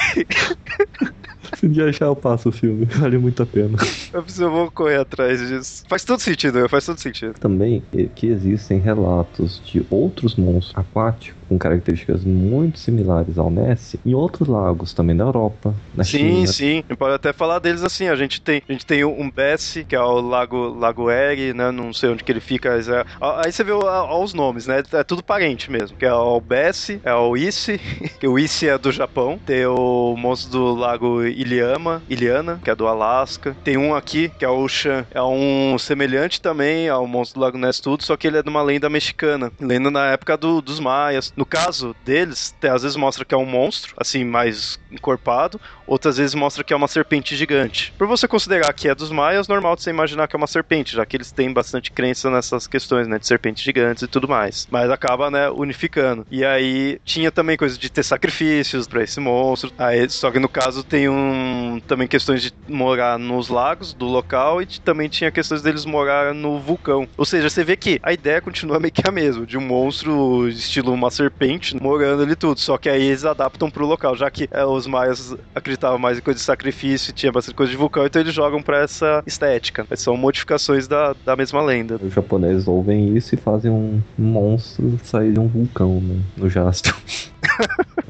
Speaker 3: Se um dia achar, eu passo o filme. Vale muito a pena.
Speaker 1: Eu preciso vou correr atrás disso. Faz todo sentido, faz todo sentido.
Speaker 3: Também que existem relatos de outros monstros aquáticos com características muito similares ao Ness em outros lagos também na Europa, na
Speaker 1: sim,
Speaker 3: China.
Speaker 1: Sim, sim. A gente pode até falar deles assim. A gente tem, a gente tem um Bessie, que é o Lago, Lago Eri, né? Não sei onde que ele fica. É... Aí você vê os nomes, né? É tudo parente mesmo. Que é o Bessie, é o Issy, que o Issy é do Japão. Tem o monstro do Lago Iliama, Iliana, que é do Alasca. Tem um aqui, que é o Shan. É um semelhante também ao monstro do Lago Ness tudo, só que ele é de uma lenda mexicana. Lenda na época do, dos maias. No caso deles, às vezes mostra que é um monstro, assim, mais encorpado, outras vezes mostra que é uma serpente gigante. Por você considerar que é dos maias, normal de você imaginar que é uma serpente, já que eles têm bastante crença nessas questões, né, de serpentes gigantes e tudo mais. Mas acaba, né, unificando. E aí tinha também coisa de ter sacrifícios para esse monstro. Aí, só que no caso tem um também questões de morar nos lagos do local e também tinha questões deles morar no vulcão. Ou seja, você vê que a ideia continua meio que a mesma, de um monstro estilo uma serpente serpente morando ali tudo. Só que aí eles adaptam pro local, já que é, os maias acreditavam mais em coisa de sacrifício, tinha bastante coisa de vulcão, então eles jogam pra essa estética. Mas são modificações da, da mesma lenda.
Speaker 3: Os japoneses ouvem isso e fazem um monstro sair de um vulcão, né? No Jasper.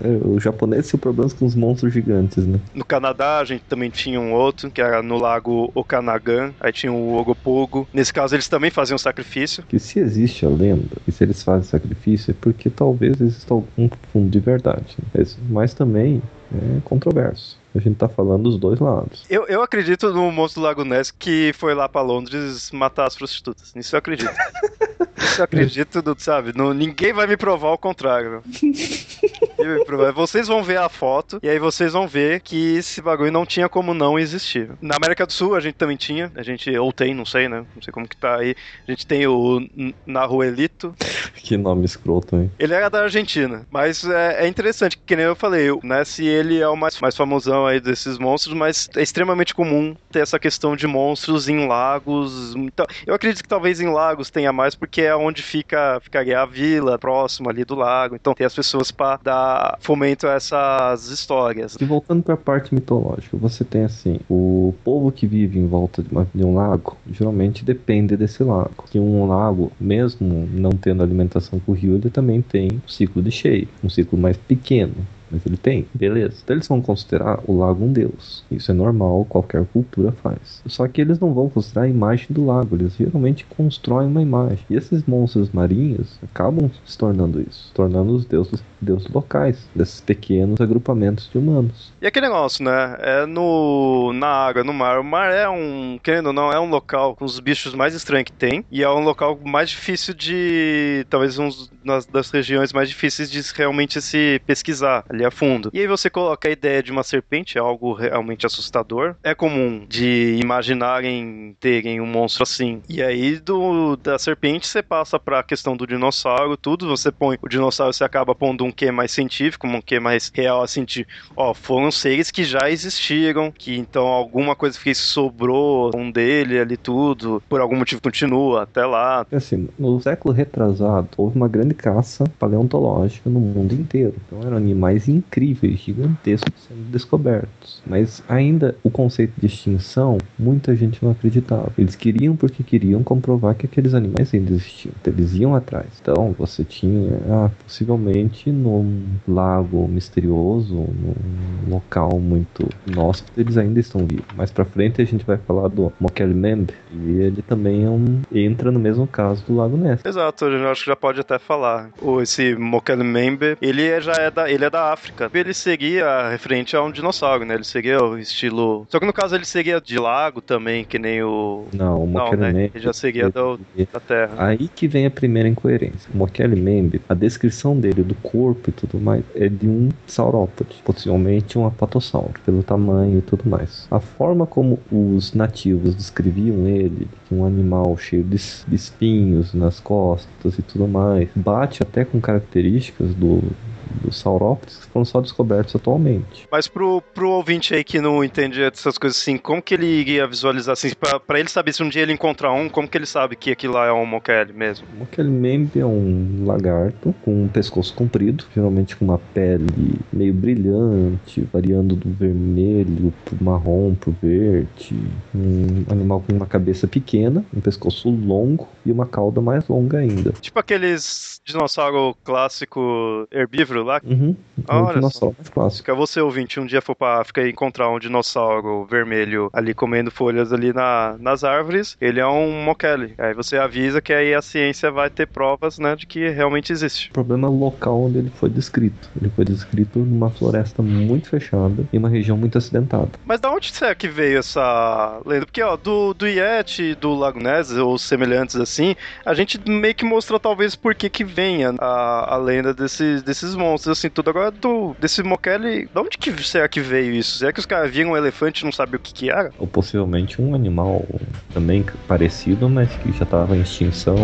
Speaker 3: É, o japonês tinha problemas com os monstros gigantes, né?
Speaker 1: No Canadá a gente também tinha um outro, que era no lago Okanagan, aí tinha o Ogopogo. Nesse caso eles também faziam sacrifício.
Speaker 3: Que se existe a lenda, e se eles fazem sacrifício, é porque talvez exista algum fundo de verdade. Né? Mas também é controverso. A gente tá falando dos dois lados.
Speaker 1: Eu, eu acredito no monstro do Lago Ness que foi lá pra Londres matar as prostitutas. Nisso eu acredito. Eu acredito, sabe? Não, ninguém vai me provar o contrário. Vocês vão ver a foto e aí vocês vão ver que esse bagulho não tinha como não existir. Na América do Sul a gente também tinha, a gente ou tem, não sei, né? Não sei como que tá aí. A gente tem o Naruelito.
Speaker 3: Que nome escroto, hein?
Speaker 1: Ele era da Argentina, mas é, é interessante, que nem eu falei, né? Se ele é o mais, mais famosão aí desses monstros, mas é extremamente comum ter essa questão de monstros em lagos. Então, eu acredito que talvez em lagos tenha mais, porque é onde fica ficaria a vila, próximo ali do lago. Então tem as pessoas para dar fomento a essas histórias.
Speaker 3: E voltando para a parte mitológica, você tem assim, o povo que vive em volta de, uma, de um lago, geralmente depende desse lago. Que um lago, mesmo não tendo alimentação com o rio, ele também tem um ciclo de cheio, um ciclo mais pequeno mas ele tem, beleza. Então eles vão considerar o lago um deus. Isso é normal, qualquer cultura faz. Só que eles não vão considerar a imagem do lago, eles geralmente constroem uma imagem. E esses monstros marinhos acabam se tornando isso, tornando os deuses, deuses locais desses pequenos agrupamentos de humanos.
Speaker 1: E aquele negócio, né? É no na água, no mar. O mar é um, querendo ou não, é um local com os bichos mais estranhos que tem e é um local mais difícil de, talvez um das regiões mais difíceis de realmente se pesquisar ali a fundo. E aí você coloca a ideia de uma serpente, é algo realmente assustador. É comum de imaginarem terem um monstro assim. E aí do da serpente você passa para a questão do dinossauro, tudo, você põe o dinossauro, você acaba pondo um que mais científico, um que mais real assim de, ó, foram seres que já existiram, que então alguma coisa que sobrou um dele ali tudo, por algum motivo continua até lá.
Speaker 3: Assim, no século retrasado, houve uma grande caça paleontológica no mundo inteiro. Então eram animais incríveis, gigantescos sendo descobertos. Mas ainda o conceito de extinção, muita gente não acreditava. Eles queriam porque queriam comprovar que aqueles animais ainda existiam. Então, eles iam atrás. Então você tinha, ah, possivelmente num lago misterioso, num local muito inóspito, eles ainda estão vivos. Mais pra frente a gente vai falar do Mokelmembe, e ele também é um, entra no mesmo caso do Lago Ness.
Speaker 1: Exato, eu acho que já pode até falar. Esse Mokelmembe, ele é, já é da, ele é da África. Ele seria referente a um dinossauro, né? Ele seria o estilo... Só que no caso ele seria de lago também, que nem o...
Speaker 3: Não, o Mokelmembe... Né?
Speaker 1: Ele já seria do, da Terra.
Speaker 3: Aí que vem a primeira incoerência. O Mokelmembe, a descrição dele do corpo e tudo mais é de um saurópode, possivelmente um apatossauro, pelo tamanho e tudo mais. A forma como os nativos descreviam ele, um animal cheio de, de espinhos nas costas e tudo mais, bate até com características do, dos saurópodes que foram só descobertos atualmente.
Speaker 1: Mas pro, pro ouvinte aí que não entende essas coisas assim, como que ele iria visualizar assim, pra, pra ele saber se um dia ele encontrar um, como que ele sabe que aquilo lá é um Mokele mesmo?
Speaker 3: O Mokele Membe é um lagarto com um pescoço comprido, geralmente com uma pele meio brilhante, variando do vermelho pro marrom pro verde, um animal com uma cabeça pequena, um pescoço longo e uma cauda mais longa ainda.
Speaker 1: Tipo aqueles dinossauro clássico herbívoro lá?
Speaker 3: Uhum.
Speaker 1: Ah, olha
Speaker 3: dinossauro
Speaker 1: só.
Speaker 3: clássico.
Speaker 1: Se você ouvinte um dia for pra África e encontrar um dinossauro vermelho ali comendo folhas ali na, nas árvores, ele é um mokele. Aí você avisa que aí a ciência vai ter provas, né, de que realmente existe.
Speaker 3: O problema é o local onde ele foi descrito. Ele foi descrito numa floresta muito fechada em uma região muito acidentada.
Speaker 1: Mas da onde será que veio essa lenda? Porque, ó, do, do Yeti, do Lago Ness, ou semelhantes assim, a gente meio que mostrou talvez por que que venha a, a lenda desses, desses monstros, assim, tudo. Agora, do, desse Mokele, de onde que será que veio isso? Será que os caras viram um elefante e não sabiam o que que era?
Speaker 3: Ou possivelmente um animal também parecido, mas que já estava em extinção.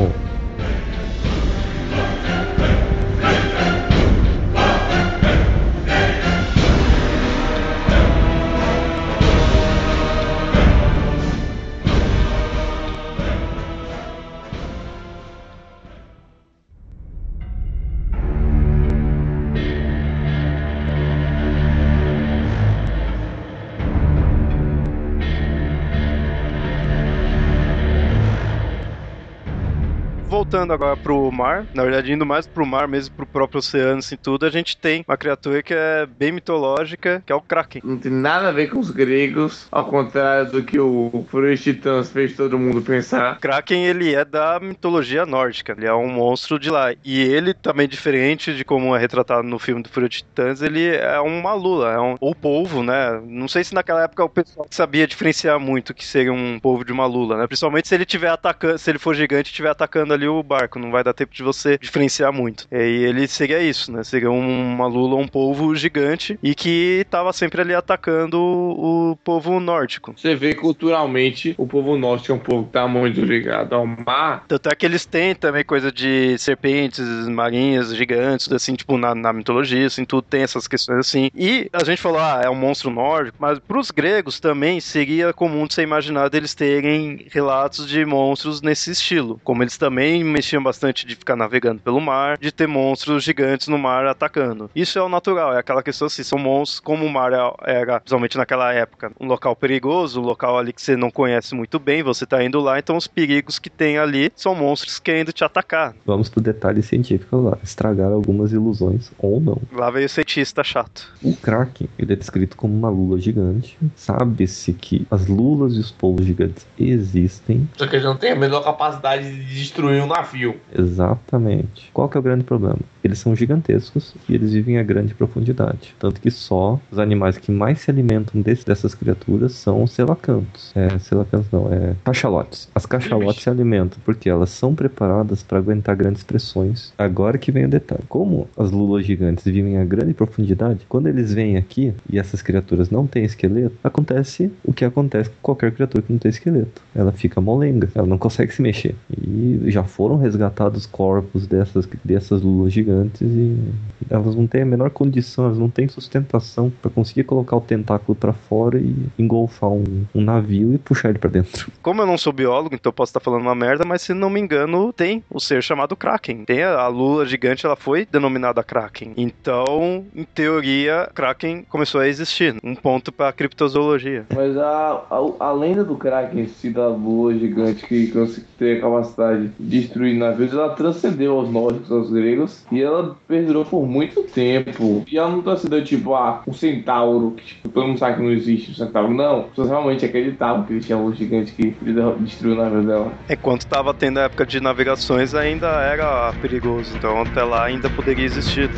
Speaker 1: Voltando agora pro mar, na verdade indo mais pro mar mesmo, pro próprio oceano, assim, tudo, a gente tem uma criatura que é bem mitológica, que é o Kraken.
Speaker 2: Não tem nada a ver com os gregos, ao contrário do que o Fúria Titãs fez todo mundo pensar.
Speaker 1: Kraken, ele é da mitologia nórdica, ele é um monstro de lá. E ele também, diferente de como é retratado no filme do Fúria Titãs, ele é uma lula, é um ou polvo, né? Não sei se naquela época o pessoal sabia diferenciar muito que seria um polvo de uma lula, né? Principalmente se ele tiver atacando, se ele for gigante e estiver atacando ali o barco, não vai dar tempo de você diferenciar muito. E ele seria isso, né? Seria uma lula, um povo gigante e que tava sempre ali atacando o povo nórdico.
Speaker 2: Você vê culturalmente o povo nórdico é um povo que tá muito ligado ao mar.
Speaker 1: Tanto é que eles têm também coisa de serpentes marinhas gigantes, assim, tipo, na, na mitologia, assim, tudo tem essas questões assim. E a gente falou, ah, é um monstro nórdico, mas pros gregos também seria comum de ser imaginado eles terem relatos de monstros nesse estilo. Como eles também mexiam bastante de ficar navegando pelo mar, de ter monstros gigantes no mar atacando. Isso é o natural, é aquela questão assim, são monstros, como o mar é, era, principalmente naquela época, um local perigoso, um local ali que você não conhece muito bem, você tá indo lá, então os perigos que tem ali são monstros querendo te atacar.
Speaker 3: Vamos pro detalhe científico lá, estragar algumas ilusões ou não.
Speaker 1: Lá veio o cientista chato.
Speaker 3: O Kraken, ele é descrito como uma lula gigante. Sabe-se que as lulas e os povos gigantes existem.
Speaker 2: Só que eles não têm a menor capacidade de destruir um
Speaker 3: Exatamente. Qual que é o grande problema? Eles são gigantescos e eles vivem a grande profundidade. Tanto que só os animais que mais se alimentam desse, dessas criaturas são os selacantos. É, selacantos não, é cachalotes. As cachalotes se alimentam porque elas são preparadas para aguentar grandes pressões. Agora que vem o detalhe. Como as lulas gigantes vivem a grande profundidade, quando eles vêm aqui e essas criaturas não têm esqueleto, acontece o que acontece com qualquer criatura que não tem esqueleto. Ela fica molenga, ela não consegue se mexer. E já foram resgatados corpos dessas, dessas lulas gigantes e elas não têm a menor condição, elas não têm sustentação para conseguir colocar o tentáculo para fora e engolfar um, um navio e puxar ele para dentro.
Speaker 1: Como eu não sou biólogo, então eu posso estar falando uma merda, mas se não me engano, tem o ser chamado Kraken. Tem a, a lula gigante, ela foi denominada Kraken. Então, em teoria, Kraken começou a existir. Um ponto para criptozoologia.
Speaker 2: Mas a, a, a, lenda do Kraken, se da lua gigante que, que tem a capacidade de destruir navios, ela transcendeu aos nórdicos, aos gregos, e ela perdurou por muito tempo. E ela não transcendeu, tipo, ah, um centauro, que tipo, todo mundo sabe que não existe um centauro. Não, as pessoas realmente acreditavam que existia um gigante que destruiu o navio dela.
Speaker 1: Enquanto estava tendo a época de navegações, ainda era perigoso. Então até lá ainda poderia existir.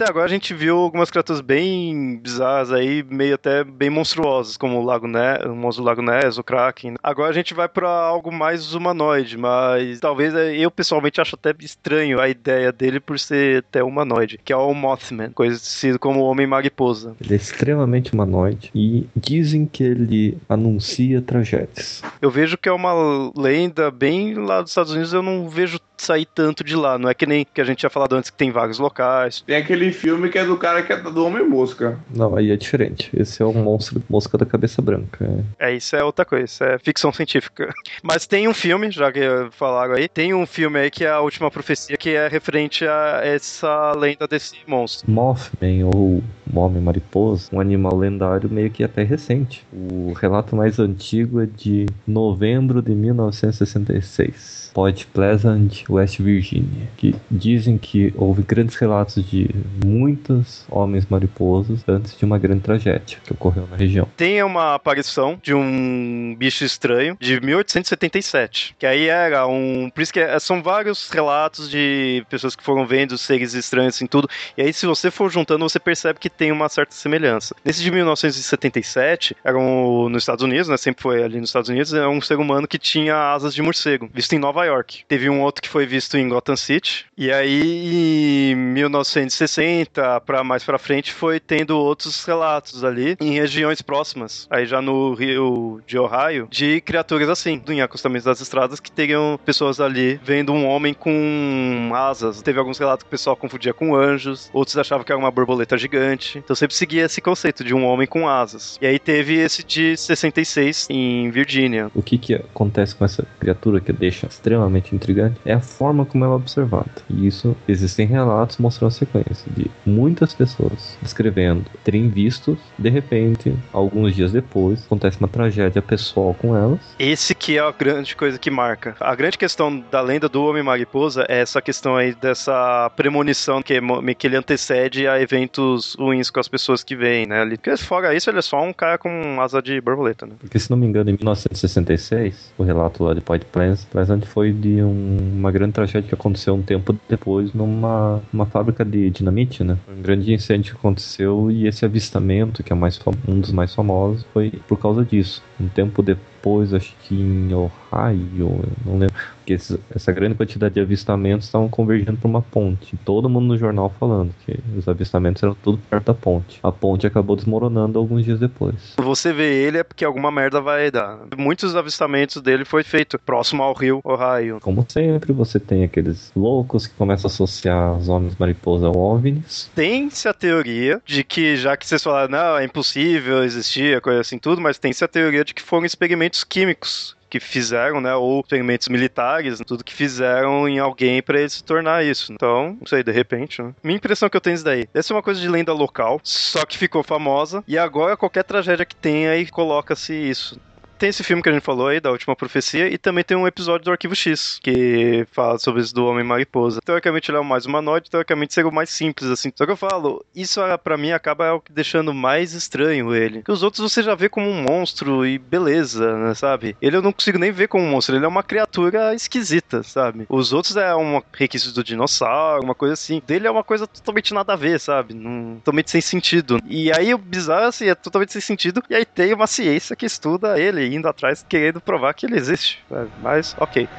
Speaker 1: Até agora a gente viu algumas criaturas bem bizarras aí, meio até bem monstruosas, como o Lago Ness, o monstro Lago Ness, o Kraken. Agora a gente vai para algo mais humanoide, mas talvez eu pessoalmente acho até estranho a ideia dele por ser até humanoide, que é o Mothman, conhecido como Homem-Mariposa.
Speaker 3: Ele é extremamente humanoide e dizem que ele anuncia tragédias.
Speaker 1: Eu vejo que é uma lenda bem lá dos Estados Unidos, eu não vejo sair tanto de lá. Não é que nem que a gente tinha falado antes que tem vários locais.
Speaker 2: Tem aquele filme que é do cara que é do Homem-Mosca.
Speaker 3: Não, aí é diferente. Esse é o monstro mosca da cabeça branca.
Speaker 1: É. é, isso é outra coisa. Isso é ficção científica. Mas tem um filme, já que falaram aí, tem um filme aí que é a última profecia que é referente a essa lenda desse monstro.
Speaker 3: Mothman ou Homem Mariposa, um animal lendário meio que até recente. O relato mais antigo é de novembro de 1966. Point Pleasant, West Virginia, que dizem que houve grandes relatos de muitos homens mariposas antes de uma grande tragédia que ocorreu na região.
Speaker 1: Tem uma aparição de um bicho estranho de 1877, que aí era um, por isso que é, são vários relatos de pessoas que foram vendo seres estranhos assim tudo, e aí se você for juntando você percebe que tem uma certa semelhança. Nesse de 1977, era um, nos Estados Unidos, né, sempre foi ali nos Estados Unidos, é um ser humano que tinha asas de morcego, visto em Nova York. Teve um outro que foi visto em Gotham City. E aí, em 1960, para mais para frente, foi tendo outros relatos ali em regiões próximas, aí já no Rio de Ohio, de criaturas assim, em acostamentos das estradas, que teriam pessoas ali vendo um homem com asas. Teve alguns relatos que o pessoal confundia com anjos, outros achavam que era uma borboleta gigante. Então sempre seguia esse conceito de um homem com asas. E aí teve esse de 66 em Virgínia.
Speaker 3: O que que acontece com essa criatura que deixa extremamente intrigante é a forma como ela é observada. E isso, existem relatos mostrando a sequência de muitas pessoas descrevendo terem visto, de repente, alguns dias depois, acontece uma tragédia pessoal com elas.
Speaker 1: Esse que é a grande coisa que marca. A grande questão da lenda do Homem-Mariposa é essa questão aí dessa premonição que, que ele antecede a eventos ruins com as pessoas que vêm, né? Porque fora isso, ele é só um cara com asa de borboleta, né?
Speaker 3: Porque, se não me engano, em 1966, o relato lá de Point Pleasant foi de um, uma grande tragédia que aconteceu um tempo depois numa uma fábrica de dinamite, né? Um grande incêndio que aconteceu e esse avistamento, que é mais um dos mais famosos, foi por causa disso. Um tempo depois, acho que em Ohio, não lembro, porque essa grande quantidade de avistamentos estavam convergindo para uma ponte. Todo mundo no jornal falando que os avistamentos eram tudo perto da ponte. A ponte acabou desmoronando alguns dias depois.
Speaker 1: Você vê ele é porque alguma merda vai dar. Muitos avistamentos dele foi feito próximo ao rio Ohio.
Speaker 3: Como sempre, você tem aqueles loucos que começam a associar os homens mariposa ao OVNIs.
Speaker 1: Tem-se a teoria de que, já que vocês falaram, não, é impossível existir, coisa assim tudo, mas tem-se a teoria de que foram experimentos químicos que fizeram, né, ou experimentos militares, tudo que fizeram em alguém para ele se tornar isso. Então, não sei, de repente, né? Minha impressão que eu tenho isso daí. Essa é uma coisa de lenda local, só que ficou famosa, e agora qualquer tragédia que tenha aí coloca-se isso. Tem esse filme que a gente falou aí, da Última Profecia, e também tem um episódio do Arquivo X, que fala sobre isso do Homem Mariposa. Teoricamente ele é o mais humanoide, teoricamente seria o mais simples, assim. Só que eu falo, isso para mim acaba deixando mais estranho ele. Porque os outros você já vê como um monstro e beleza, né, sabe? Ele eu não consigo nem ver como um monstro, ele é uma criatura esquisita, sabe? Os outros é um requisito do dinossauro, uma coisa assim. Dele é uma coisa totalmente nada a ver, sabe? Não, totalmente sem sentido. E aí o bizarro assim, é totalmente sem sentido. E aí tem uma ciência que estuda ele indo atrás, querendo provar que ele existe. Mas, ok.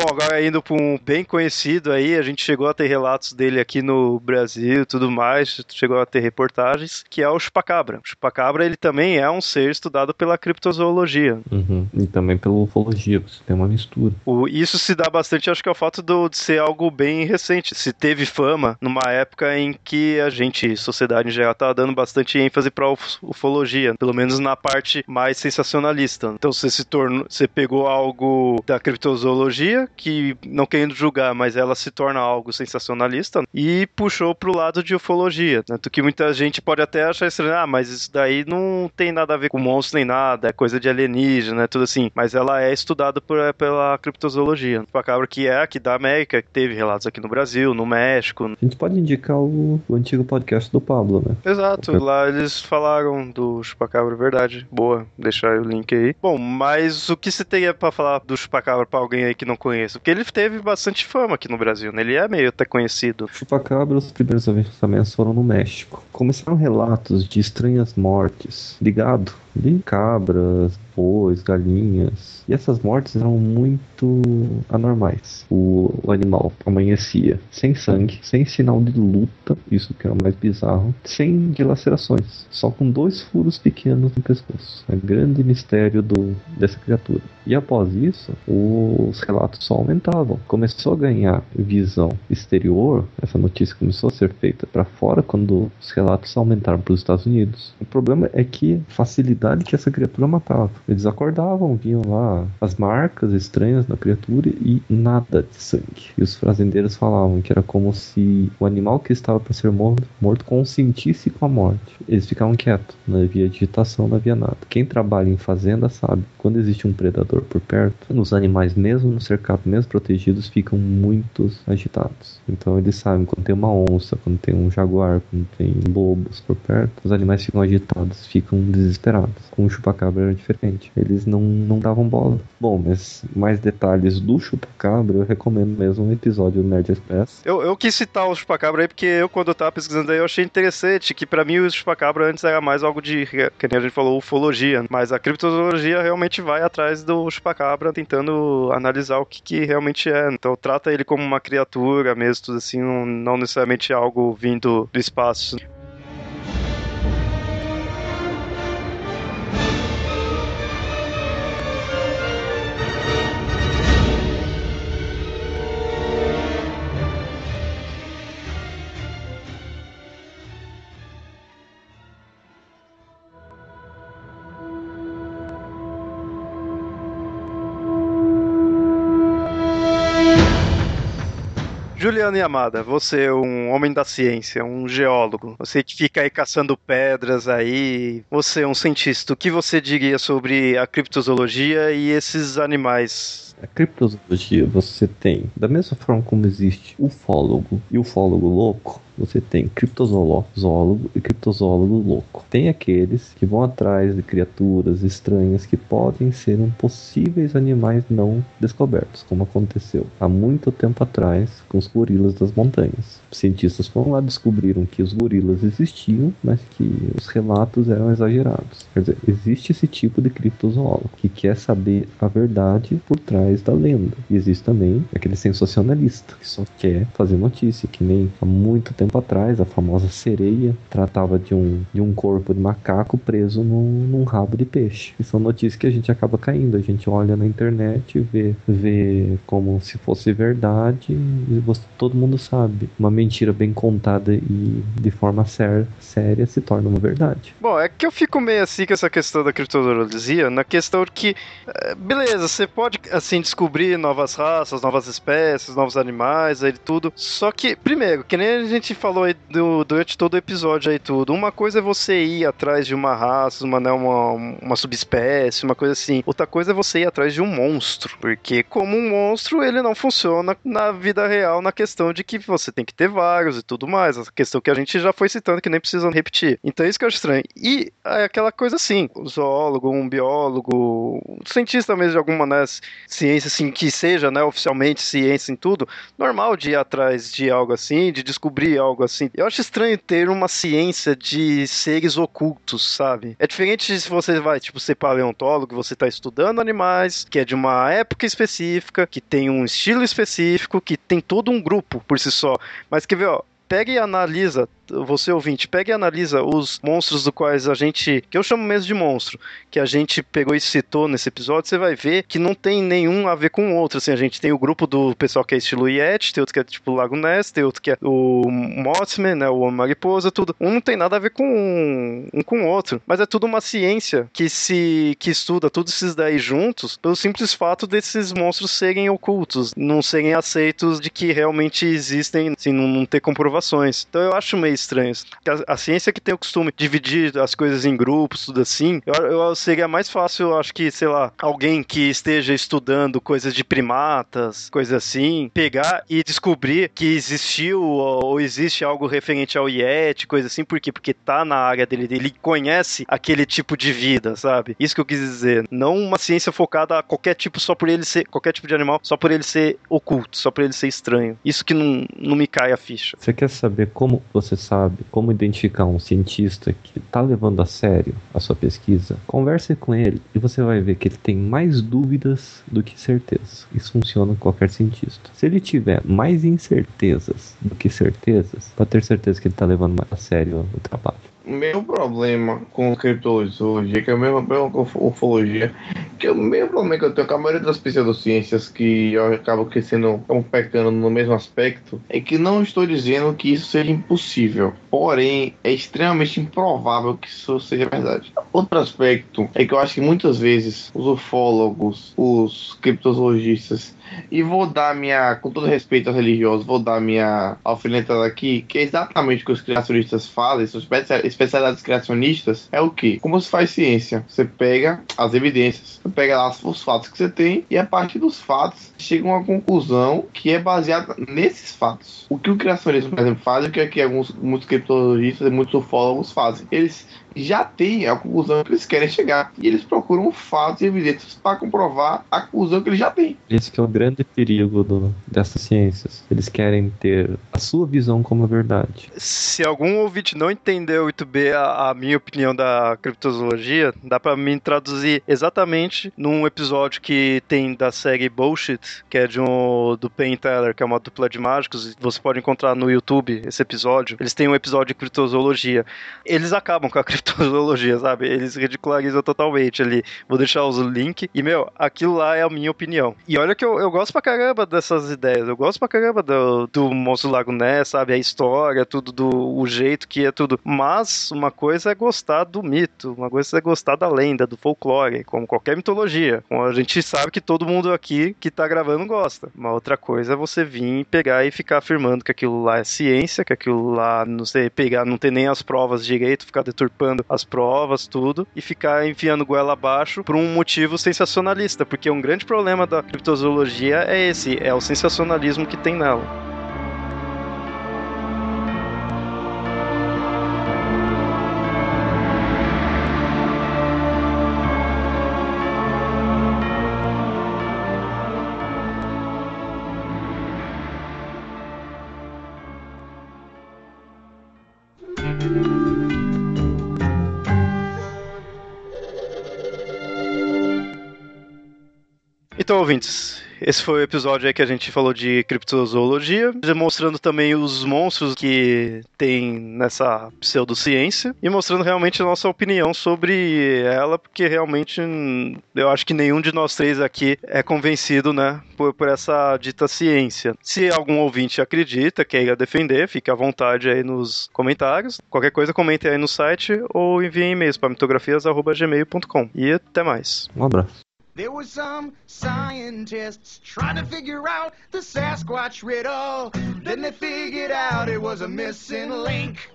Speaker 1: Bom, agora indo para um bem conhecido aí, a gente chegou a ter relatos dele aqui no Brasil e tudo mais, chegou a ter reportagens, que é o chupacabra. O chupacabra, ele também é um ser estudado pela criptozoologia.
Speaker 3: Uhum. E também pela ufologia, você tem uma mistura.
Speaker 1: O, isso se dá bastante, acho que ao fato do, de ser algo bem recente. Se teve fama numa época em que a gente, sociedade em geral, estava dando bastante ênfase para ufologia, pelo menos na parte mais sensacionalista. Então você se tornou, você pegou algo da criptozoologia que não querendo julgar, mas ela se torna algo sensacionalista e puxou pro lado de ufologia. Tanto que muita gente pode até achar estranho, ah, mas isso daí não tem nada a ver com monstros nem nada, é coisa de alienígena, tudo assim. Mas ela é estudada por, pela criptozoologia. A cabra que é aqui da América, que teve relatos aqui no Brasil, no México.
Speaker 3: A gente pode indicar o, o antigo podcast do Pablo, né?
Speaker 1: Exato, lá eles falaram do chupacabra, verdade. Boa, deixar o link aí. Bom, mas o que você teria para falar do chupacabra para alguém aí que não conhece? Conheço. Porque ele teve bastante fama aqui no Brasil, né? Ele é meio até conhecido.
Speaker 3: Chupacabra, os primeiros avistamentos foram no México. Começaram relatos de estranhas mortes, ligado de cabras, bois, galinhas. E essas mortes eram muito anormais. O, o, animal amanhecia sem sangue, sem sinal de luta, isso que era mais bizarro, sem dilacerações, só com dois furos pequenos no pescoço. É grande mistério do, dessa criatura. E após isso, os relatos só aumentavam. Começou a ganhar visão exterior, essa notícia começou a ser feita para fora quando os relatos aumentaram para os Estados Unidos. O problema é que facilidade que essa criatura matava. Eles acordavam, viam lá as marcas estranhas na criatura e nada de sangue. E os fazendeiros falavam que era como se o animal que estava para ser morto, morto consentisse com a morte. Eles ficavam quietos, não havia agitação, não havia nada. Quem trabalha em fazenda sabe, quando existe um predador por perto, os animais, mesmo no cercado, mesmo protegidos, ficam muito agitados. Então eles sabem quando tem uma onça, quando tem um jaguar, quando tem lobos por perto, os animais ficam agitados, ficam desesperados com o chupacabra era diferente. Eles não, não davam bola. Bom, mas mais detalhes do chupacabra, eu recomendo mesmo um episódio do Nerd Express.
Speaker 1: Eu, eu quis citar o chupacabra aí porque eu, quando eu tava pesquisando aí, eu achei interessante que para mim o chupacabra antes era mais algo de, que nem a gente falou, ufologia. Mas a criptozoologia realmente vai atrás do chupacabra tentando analisar o que, que realmente é. Então trata ele como uma criatura mesmo, tudo assim, não necessariamente algo vindo do espaço. Juliana Yamada, você é um homem da ciência, um geólogo, você que fica aí caçando pedras aí, você é um cientista, o que você diria sobre a criptozoologia e esses animais
Speaker 3: a criptozoologia você tem, da mesma forma como existe ufólogo e ufólogo louco, você tem criptozoólogo e criptozoólogo louco. Tem aqueles que vão atrás de criaturas estranhas que podem ser um possíveis animais não descobertos, como aconteceu há muito tempo atrás com os gorilas das montanhas. Cientistas foram lá descobriram que os gorilas existiam, mas que os relatos eram exagerados. Quer dizer, existe esse tipo de criptozoólogo que quer saber a verdade por trás da lenda. E existe também aquele sensacionalista que só quer fazer notícia, que nem há muito tempo atrás, a famosa sereia tratava de um, de um corpo de macaco preso num, num rabo de peixe. E são notícias que a gente acaba caindo. A gente olha na internet, vê, vê como se fosse verdade e você, todo mundo sabe. Uma mentira bem contada e de forma séria, séria se torna uma verdade.
Speaker 1: Bom, é que eu fico meio assim com essa questão da criptozoologia, na questão que, eh, beleza, você pode, assim, em descobrir novas raças, novas espécies, novos animais, aí tudo. Só que, primeiro, que nem a gente falou aí do, durante todo o episódio aí tudo, uma coisa é você ir atrás de uma raça, uma, né, uma, uma subespécie, uma coisa assim. Outra coisa é você ir atrás de um monstro, porque como um monstro, ele não funciona na vida real na questão de que você tem que ter vários e tudo mais. Essa questão que a gente já foi citando, que nem precisa repetir. Então é isso que eu acho estranho. E é aquela coisa assim, o zoólogo, um biólogo, um cientista mesmo de alguma né, ciência assim, que seja né, oficialmente ciência em tudo, normal de ir atrás de algo assim, de descobrir algo assim. Eu acho estranho ter uma ciência de seres ocultos, sabe? É diferente se você vai, tipo, ser paleontólogo, você tá estudando animais, que é de uma época específica, que tem um estilo específico, que tem todo um grupo por si só. Mas quer ver, ó, pega e analisa você ouvinte, pega e analisa os monstros do quais a gente, que eu chamo mesmo de monstro, que a gente pegou e citou nesse episódio, você vai ver que não tem nenhum a ver com o outro. Assim, a gente tem o grupo do pessoal que é estilo Yeti, tem outro que é tipo Lago Ness, tem outro que é o Mothman, né, o Homem Mariposa, tudo. Um não tem nada a ver com um, um com o outro, mas é tudo uma ciência que se que estuda todos esses daí juntos pelo simples fato desses monstros serem ocultos, não serem aceitos de que realmente existem, assim, não, não ter comprovações. Então eu acho meio estranhos. A, a, ciência que tem o costume de dividir as coisas em grupos, tudo assim, eu, eu seria mais fácil, acho que, sei lá, alguém que esteja estudando coisas de primatas, coisas assim, pegar e descobrir que existiu ou, ou existe algo referente ao Yeti, coisa assim, por quê? Porque tá na área dele, ele conhece aquele tipo de vida, sabe? Isso que eu quis dizer. Não uma ciência focada a qualquer tipo só por ele ser, qualquer tipo de animal, só por ele ser oculto, só por ele ser estranho. Isso que não, não me cai a ficha.
Speaker 3: Você quer saber como você sabe como identificar um cientista que está levando a sério a sua pesquisa, converse com ele e você vai ver que ele tem mais dúvidas do que certezas. Isso funciona com qualquer cientista. Se ele tiver mais incertezas do que certezas, pode ter certeza que ele está levando mais a sério o trabalho
Speaker 2: o mesmo problema com criptozoologia, que é o mesmo problema com ufologia, que é o mesmo problema que eu tenho com a maioria das pseudociências que eu acabo crescendo, como pecando no mesmo aspecto, é que não estou dizendo que isso seja impossível, porém é extremamente improvável que isso seja verdade. Outro aspecto é que eu acho que muitas vezes os ufólogos, os criptozoologistas, e vou dar minha, com todo respeito aos religiosos, vou dar minha alfinetada aqui, que é exatamente o que os criacionistas fazem, suas especialidades criacionistas, é o que? Como se faz ciência? Você pega as evidências, você pega lá os fatos que você tem, e a partir dos fatos, chega a uma conclusão que é baseada nesses fatos. O que o criacionismo, por exemplo, faz, o que, que alguns, muitos criptologistas e muitos ufólogos fazem? Eles já têm a conclusão que eles querem chegar. E eles procuram fatos e evidências para comprovar a conclusão que eles já têm.
Speaker 3: Esse é o grande perigo do, dessas ciências. Eles querem ter a sua visão como verdade.
Speaker 1: Se algum ouvinte não entendeu muito bem a, a minha opinião da criptozoologia, dá para mim traduzir exatamente num episódio que tem da série Bullshit, que é de um, do Penn Teller, que é uma dupla de mágicos. Você pode encontrar no YouTube esse episódio. Eles têm um episódio de criptozoologia. Eles acabam com a criptozoologia, sabe? Eles ridicularizam totalmente ali. Vou deixar os links. E, meu, aquilo lá é a minha opinião. E olha que eu, eu gosto pra caramba dessas ideias. Eu gosto pra caramba do, do Monstro Lago Ness, sabe? A história, tudo, do o jeito que é tudo. Mas uma coisa é gostar do mito, uma coisa é gostar da lenda, do folclore, como qualquer mitologia. A gente sabe que todo mundo aqui que tá gravando gosta. Uma outra coisa é você vir pegar e ficar afirmando que aquilo lá é ciência, que aquilo lá, não sei, pegar, não ter nem as provas direito, ficar deturpando as provas, tudo, e ficar enfiando goela abaixo por um motivo sensacionalista, porque um grande problema da criptozoologia é esse, é o sensacionalismo que tem nela. Então, ouvintes, esse foi o episódio aí que a gente falou de criptozoologia, demonstrando também os monstros que tem nessa pseudociência e mostrando realmente a nossa opinião sobre ela, porque realmente eu acho que nenhum de nós três aqui é convencido, né, por, por essa dita ciência. Se algum ouvinte acredita, queira defender, fique à vontade aí nos comentários. Qualquer coisa, comente aí no site ou envie e-mails para mitografias.gmail.com. E até mais.
Speaker 3: Um abraço.
Speaker 4: There were some scientists trying to figure out the Sasquatch riddle. Then they figured out it was a missing link.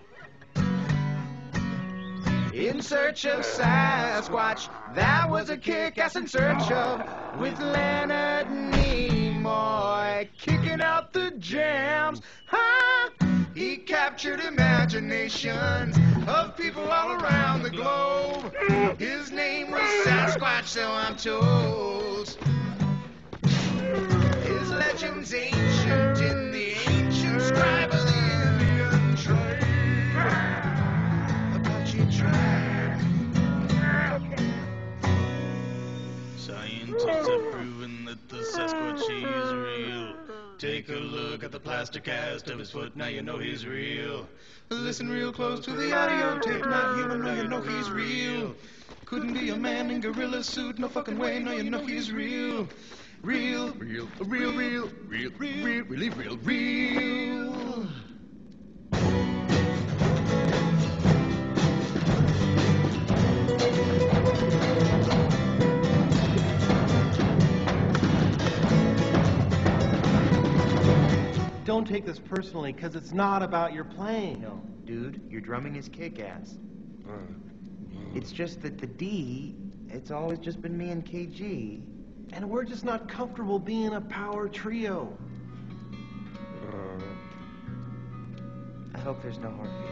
Speaker 4: In search of Sasquatch, that was a kick-ass in search of with Leonard Nimoy kicking out the jams. Ha! He captured imaginations of people all around the globe. His name was Sasquatch, so I'm told. His legend's ancient in the ancient scribe of the Indian trade. Apache tribe.
Speaker 5: Scientists have proven that the Sasquatch is real. Take a look at the plaster cast of his foot, now you know he's real. Listen real close to the audio tape, not human, now you know he's real. Couldn't be a man in gorilla suit, no fucking way, now you know he's real. Real, real, real, real, real, real, really real, real.
Speaker 6: Don't take this personally, because it's not about your playing.
Speaker 7: No, dude, your drumming is kick-ass. Mm-hmm. It's just that the D, it's always just been me and KG.
Speaker 6: And we're just not comfortable being a power trio. Uh.
Speaker 7: I hope there's no hard feelings.